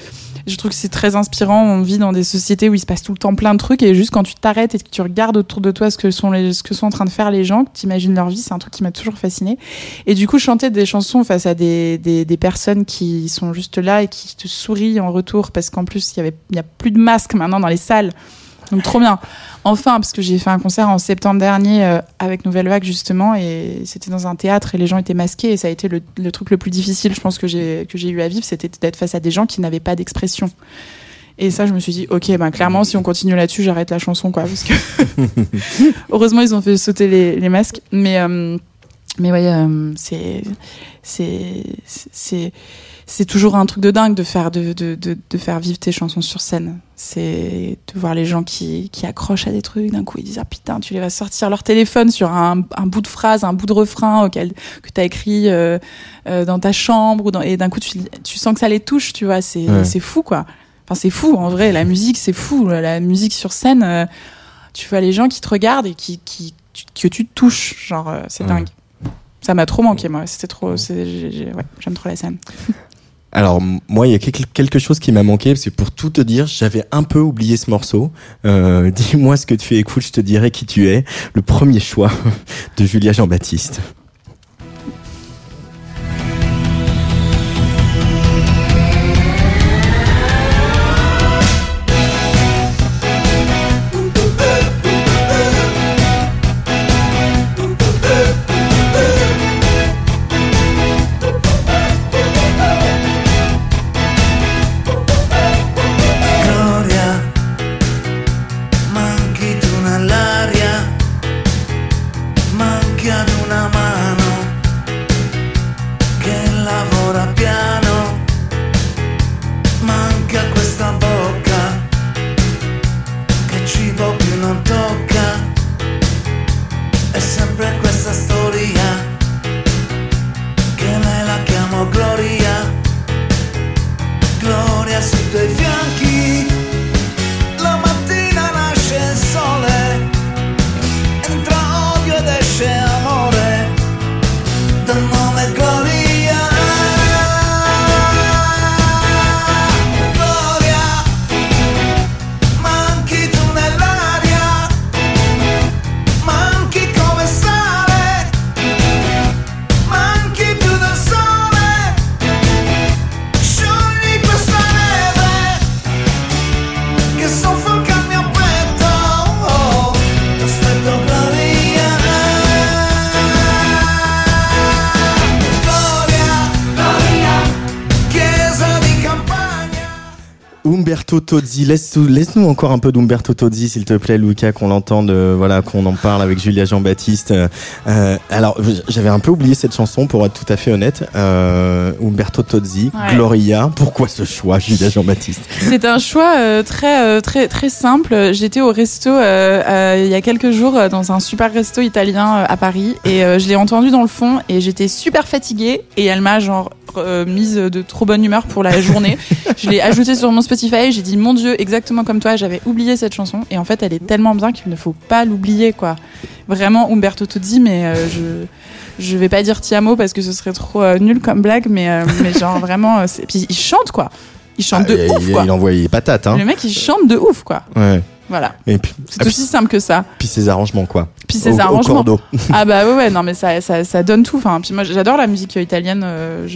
Je trouve que c'est très inspirant. On vit dans des sociétés où il se passe tout le temps plein de trucs et juste quand tu t'arrêtes et que tu regardes autour de toi ce que sont les, ce que sont en train de faire les gens, que tu imagines leur vie, c'est un truc qui m'a toujours fasciné. Et du coup, chanter des chansons face à des, des, des personnes qui sont juste là et qui te sourient en retour parce qu'en plus, il y avait, il y a plus de masques maintenant dans les salles. Donc trop bien. Enfin, parce que j'ai fait un concert en septembre dernier euh, avec Nouvelle Vague justement, et c'était dans un théâtre et les gens étaient masqués, et ça a été le, le truc le plus difficile, je pense que j'ai que j'ai eu à vivre, c'était d'être face à des gens qui n'avaient pas d'expression. Et ça, je me suis dit, ok, ben clairement, si on continue là-dessus, j'arrête la chanson, quoi, parce que heureusement ils ont fait sauter les, les masques, mais euh, mais ouais, euh, c'est c'est c'est c'est toujours un truc de dingue de faire de, de, de, de faire vivre tes chansons sur scène. C'est de voir les gens qui, qui accrochent à des trucs d'un coup ils disent ah putain tu les vas sortir leur téléphone sur un, un bout de phrase, un bout de refrain auquel que t'as écrit euh, euh, dans ta chambre ou dans, et d'un coup tu, tu sens que ça les touche tu vois c'est Ouais. c'est fou quoi. Enfin c'est fou en vrai la musique c'est fou la musique sur scène euh, tu vois les gens qui te regardent et qui qui que tu touches genre c'est Ouais. dingue. Ça m'a trop manqué moi c'était trop ouais, j'aime trop la scène. Alors moi, il y a quelque chose qui m'a manqué, que pour tout te dire, j'avais un peu oublié ce morceau. Euh, Dis-moi ce que tu écoutes, je te dirai qui tu es. Le premier choix de Julia Jean-Baptiste. Umberto Tozzi, laisse- laisse-nous encore un peu d'Umberto Tozzi, s'il te plaît, Lucas, qu'on l'entende, euh, voilà, qu'on en parle avec Julia Jean-Baptiste. Euh, euh, alors, j'avais un peu oublié cette chanson, pour être tout à fait honnête. Euh, Umberto Tozzi, Ouais. Gloria. Pourquoi ce choix, Julia Jean-Baptiste? C'est un choix très très très simple. J'étais au resto il y a quelques jours dans un super resto italien à Paris et je l'ai entendu dans le fond et j'étais super fatiguée et elle m'a genre mise de trop bonne humeur pour la journée. je l'ai ajoutée sur mon Spotify. J'ai dit mon Dieu, exactement comme toi, j'avais oublié cette chanson et en fait, elle est tellement bien qu'il ne faut pas l'oublier, quoi. Vraiment, Umberto Tozzi, mais euh, je je vais pas dire Tiamo parce que ce serait trop euh, nul comme blague, mais euh, mais genre vraiment, euh, c'est- puis il chante quoi. Il chante Ah, de il, ouf il- quoi. il envoyait patate, hein. Le mec, il chante de ouf quoi. Ouais. Voilà. Et puis, C'est ah, aussi simple que ça. puis ses arrangements, quoi. Puis ses Au- au arrangements. cordeau. Ah bah ouais, ouais non mais ça, ça, ça donne tout. Enfin, puis moi j'adore la musique italienne. euh,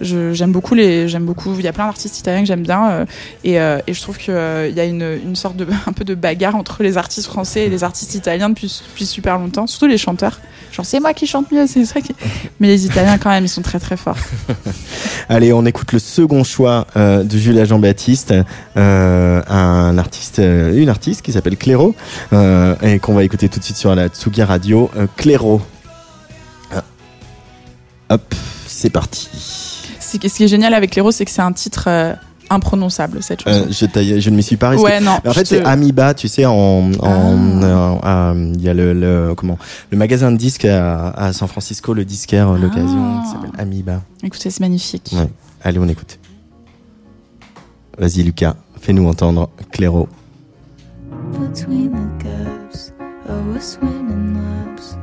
je, j'aime beaucoup les, j'aime beaucoup. Il y a plein d'artistes italiens que j'aime bien euh, et, euh, et je trouve que il y a une, une sorte de un peu de bagarre entre les artistes français et les artistes italiens depuis depuis super longtemps. Surtout les chanteurs. Genre c'est moi qui chante mieux, c'est ça qui. Mais les Italiens quand même ils sont très très forts. Allez, on écoute le second choix euh, de Julia Jean-Baptiste, euh, un artiste, une artiste qui s'appelle Cléro, euh, et qu'on va écouter tout de suite sur la Tsugi Radio. Euh, Cléro. Ah. Hop, c'est parti. C'est ce qui est génial avec l'héros, c'est que c'est un titre euh, imprononçable cette chanson. Euh, je, t'ai- je ne m'y suis pas resté. ouais non. En fait, te- c'est Amiba, tu sais, en, en, Ah. euh, euh, il y a le, le, comment, le magasin de disques à, à San Francisco, le disquaire, euh, l'occasion, Ah. qui s'appelle Amiba. Écoutez, c'est magnifique. Ouais. Allez, on écoute. Vas-y, Lucas, fais-nous entendre Cléro. between the of a swimming laps.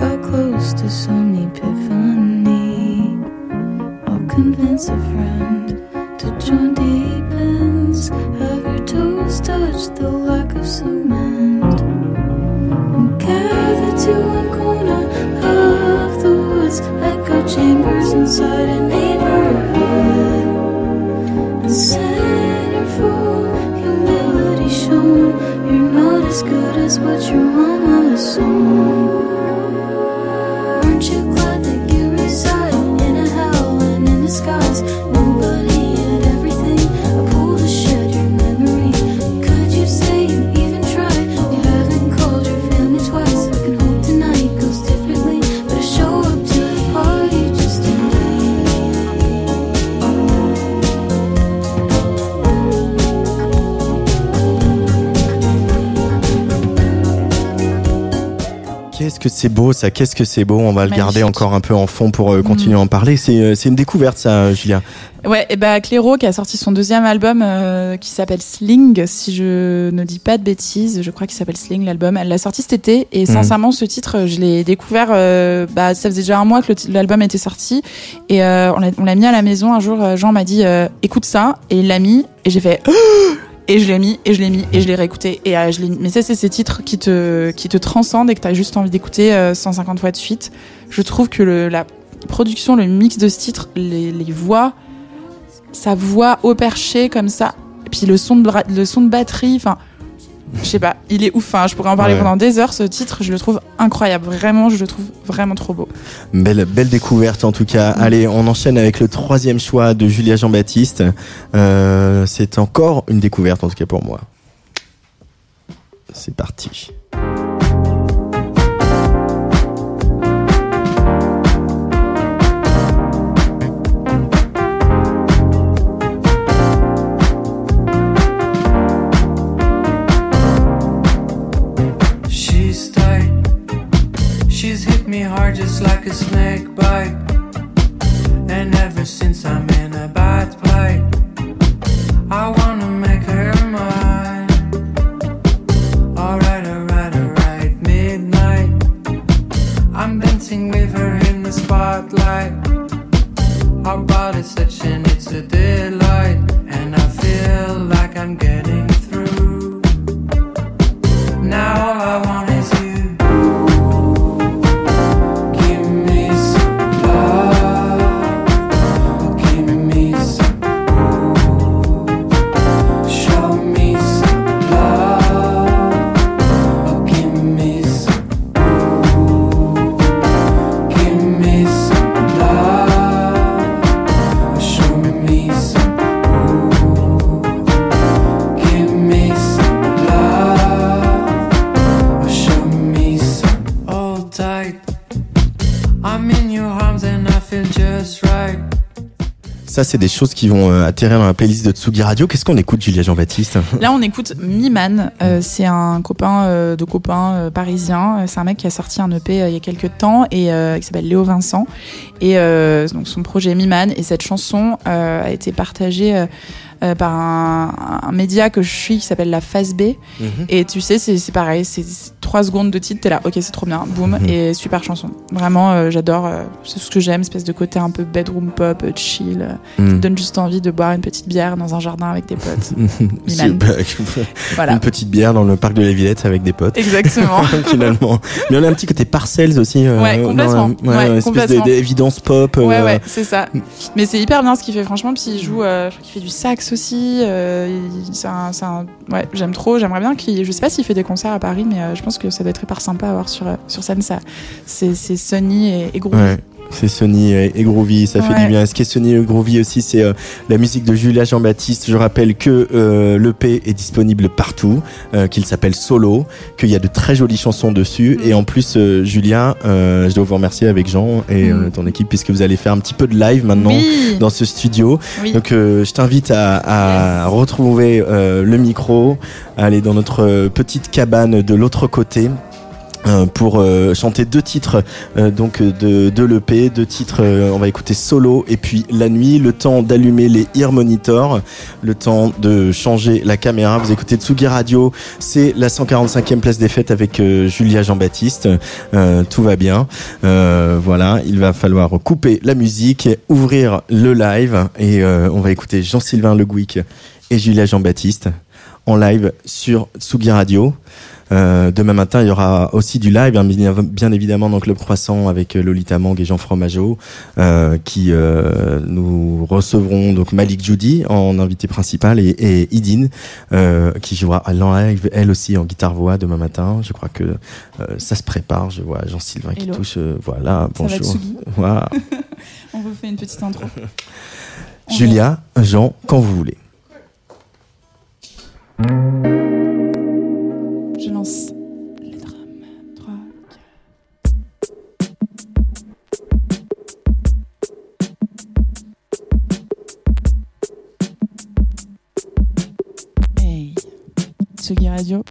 Got close to some epiphany. I'll convince a friend to join deep ends. Have your toes touch the lack of cement. And to one corner of the woods. Echo chambers inside a c'est beau ça, qu'est-ce que c'est beau, on va le garder encore un peu en fond pour euh, continuer à en parler. C'est euh, c'est une découverte ça, Julien. Ouais, et bah Cléro qui a sorti son deuxième album euh, qui s'appelle Sling, si je ne dis pas de bêtises, je crois qu'il s'appelle Sling l'album. Elle l'a sorti cet été et sincèrement ce titre, je l'ai découvert. euh, bah ça faisait déjà un mois que l'album était sorti et on l'a on l'a mis à la maison. Un jour, Jean m'a dit écoute ça et il l'a mis et j'ai fait et je l'ai mis et je l'ai mis et je l'ai réécouté et euh, je l'ai. Mais ça c'est ces titres qui te qui te transcendent et que t'as juste envie d'écouter euh, 150 fois de suite. Je trouve que le, la production, le mix de ce titre, les, les voix sa voix au perché comme ça et puis le son de le son de batterie enfin je sais pas il est ouf enfin je pourrais en parler Ouais. pendant des heures ce titre je le trouve incroyable vraiment je le trouve vraiment trop beau Belle, belle découverte en tout cas. Allez, on enchaîne avec le troisième choix de Julia Jean-Baptiste. Euh, c'est encore une découverte en tout cas pour moi. C'est parti. C'est des choses qui vont euh, atterrir dans la playlist de Tsugi Radio. Qu'est-ce qu'on écoute, Julia Jean-Baptiste? Là, on écoute Miman. Euh, c'est un copain euh, de copains euh, parisien. Euh, C'est un mec qui a sorti un EP il y a quelques temps et qui s'appelle Léo Vincent. Et donc son projet Miman. Et cette chanson a été partagée euh, par un, un média que je suis qui s'appelle la Phase B. Et tu sais, c'est pareil. C'est c'est trois secondes de titre. T'es là, ok, c'est trop bien. Boum. Mhm. Et super chanson. Vraiment, euh, j'adore. euh, c'est ce que j'aime, espèce de côté un peu bedroom pop, euh, chill. Mm. te donne juste envie de boire une petite bière dans un jardin avec tes potes. Bah, Voilà. Une petite bière dans le parc de la Villette avec des potes. Exactement. finalement. Mais on a un petit côté parcels aussi. euh, Ouais, complètement. Ouais, espèce d'évidence pop. Ouais, ouais, c'est ça. Mais c'est hyper bien ce qu'il fait, franchement. Puis il joue, je crois qu'il fait du sax aussi. il- c'est un, c'est un- ouais, j'aime trop. J'aimerais bien qu'il, je sais pas s'il fait des concerts à Paris, mais je pense que ça doit être hyper sympa à voir sur sur scène. Ça, c'est Sunny et, et groovy. Ouais. C'est Sony et Groovy, ça fait du bien. Ce qui est Sony et Groovy aussi, c'est euh, la musique de Julia Jean-Baptiste. Je rappelle que euh, l'EP est disponible partout, euh, qu'il s'appelle Solo, qu'il y a de très jolies chansons dessus. Et en plus, euh, Julia, je dois vous remercier avec Jean et Mm. ton équipe, puisque vous allez faire un petit peu de live maintenant Oui. dans ce studio. Oui. Donc je t'invite à, à retrouver le micro, à aller dans notre petite cabane de l'autre côté. Euh, pour euh, chanter deux titres euh, donc euh, de, de l'EP, deux titres euh, on va écouter solo et puis la nuit, le temps d'allumer les ear monitors, le temps de changer la caméra. Vous écoutez Tsugi Radio, c'est la 145e place des fêtes avec euh, Julia Jean-Baptiste. Tout va bien. Voilà, il va falloir couper la musique, ouvrir le live et on va écouter Jean-Sylvain Le Gouic et Julia Jean-Baptiste en live sur Tsugi Radio. Euh, demain matin, il y aura aussi du live, hein, bien, évidemment dans Club Croissant avec euh, Lolita Mang et Jean Fromageau, euh, qui euh, nous recevront donc Malik Judy en invité principal et, et Idine qui jouera à live elle aussi en guitare voix demain matin. Je crois que ça se prépare. Je vois Jean-Sylvain qui touche. voilà, Ça bonjour. On vous fait une petite intro. Julia, Jean, quand vous voulez. Je lance les drums. 3, 4. Hey, Tsugi Radio.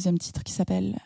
Deuxième titre qui s'appelle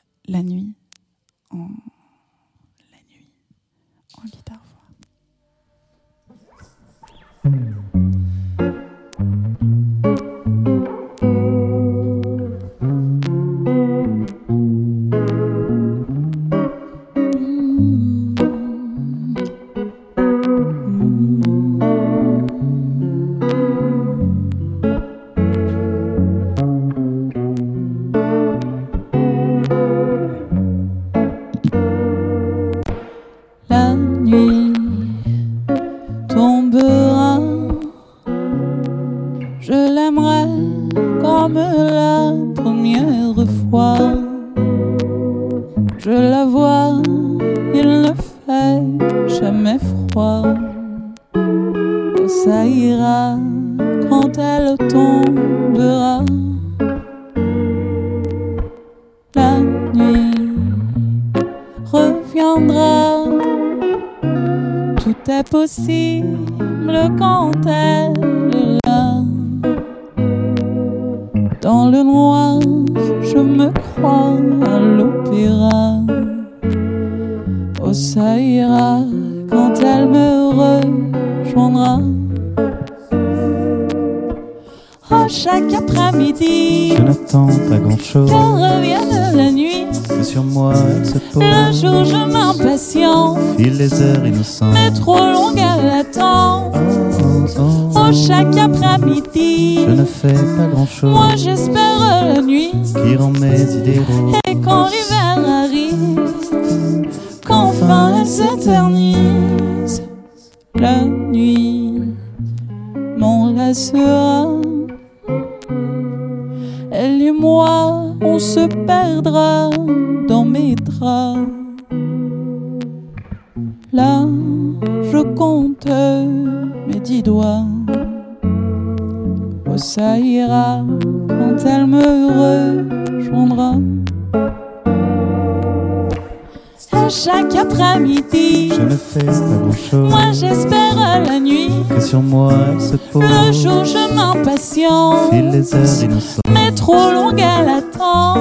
Le jour, je m'impatiente, les heures innocentes. mais trop longue elle attend.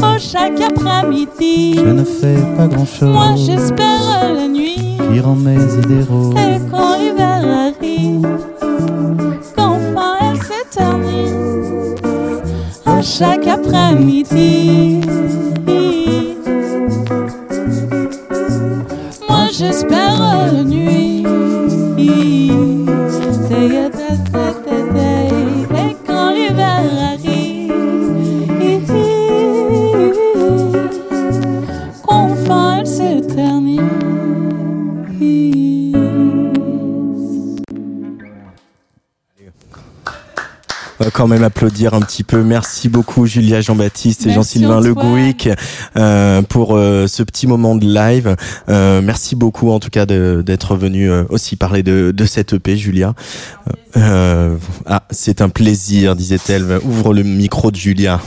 Oh, chaque après-midi, Je ne fais pas grand chose moi j'espère la nuit. qui rend mes idées roses. Et quand l'hiver arrive, qu'enfin elle s'éternise, à chaque après-midi. Moi j'espère quand même applaudir un petit peu. Merci beaucoup Julia Jean-Baptiste et Jean-Sylvain Le. Gouic euh, pour euh, ce petit moment de live. Euh, merci beaucoup en tout cas d'être venu euh, aussi parler de, de cette EP, Julia. Euh, ah, c'est un plaisir, disait-elle. Ouvre le micro de Julia.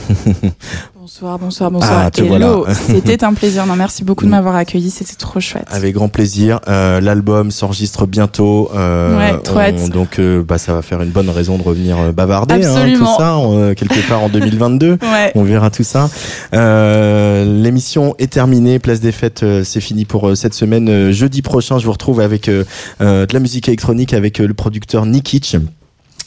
Bonsoir, bonsoir, bonsoir. Ah, te Hello. voilà. C'était un plaisir. Non, merci beaucoup de m'avoir accueilli. C'était trop chouette. Avec grand plaisir. Euh, L'album s'enregistre bientôt. Euh, Ouais, trop on- donc, euh, bah, ça va faire une bonne raison de revenir euh, bavarder, hein, Absolument. tout ça, euh, quelque part en 2022. Ouais. On verra tout ça. Euh, L'émission est terminée. Place des fêtes, c'est fini pour cette semaine. Jeudi prochain, je vous retrouve avec de la musique électronique avec le producteur Nikitch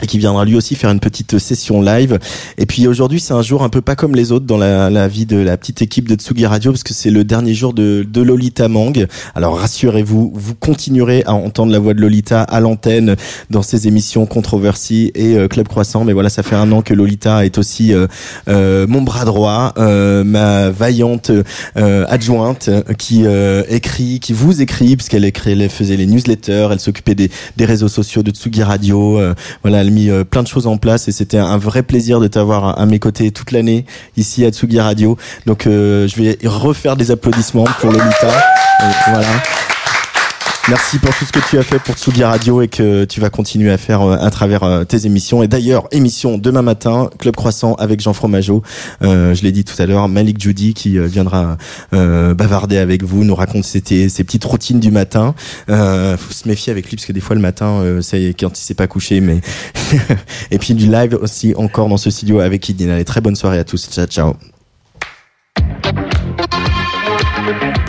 et qui viendra lui aussi faire une petite session live. Et puis aujourd'hui, c'est un jour un peu pas comme les autres dans la, la vie de la petite équipe de Tsugi Radio parce que c'est le dernier jour de, de Lolita Mang. Alors rassurez-vous, vous continuerez à entendre la voix de Lolita à l'antenne dans ses émissions Controversy et euh, Club Croissant. Mais voilà, ça fait un an que Lolita est aussi euh, euh, mon bras droit, euh, ma vaillante adjointe qui écrit, qui vous écrit, puisqu'elle écrit, elle faisait les newsletters, elle s'occupait des, des réseaux sociaux de Tsugi Radio. voilà, elle a mis euh, plein de choses en place et c'était un vrai plaisir de t'avoir à, mes côtés toute l'année ici à Tsugi Radio. Donc euh, je vais refaire des applaudissements pour Lolita. Voilà. Merci pour tout ce que tu as fait pour Tsugi Radio et que tu vas continuer à faire euh, à travers euh, tes émissions. Et d'ailleurs, émission demain matin, Club Croissant avec Jean Fromageau. Euh, je l'ai dit tout à l'heure, Malik Judy qui euh, viendra bavarder avec vous, nous raconte ses, petites routines du matin. Euh, faut se méfier avec lui parce que des fois le matin, c'est quand il s'est pas couché. Mais et puis du live aussi encore dans ce studio avec Idina. Allez, très bonne soirée à tous. Ciao, ciao.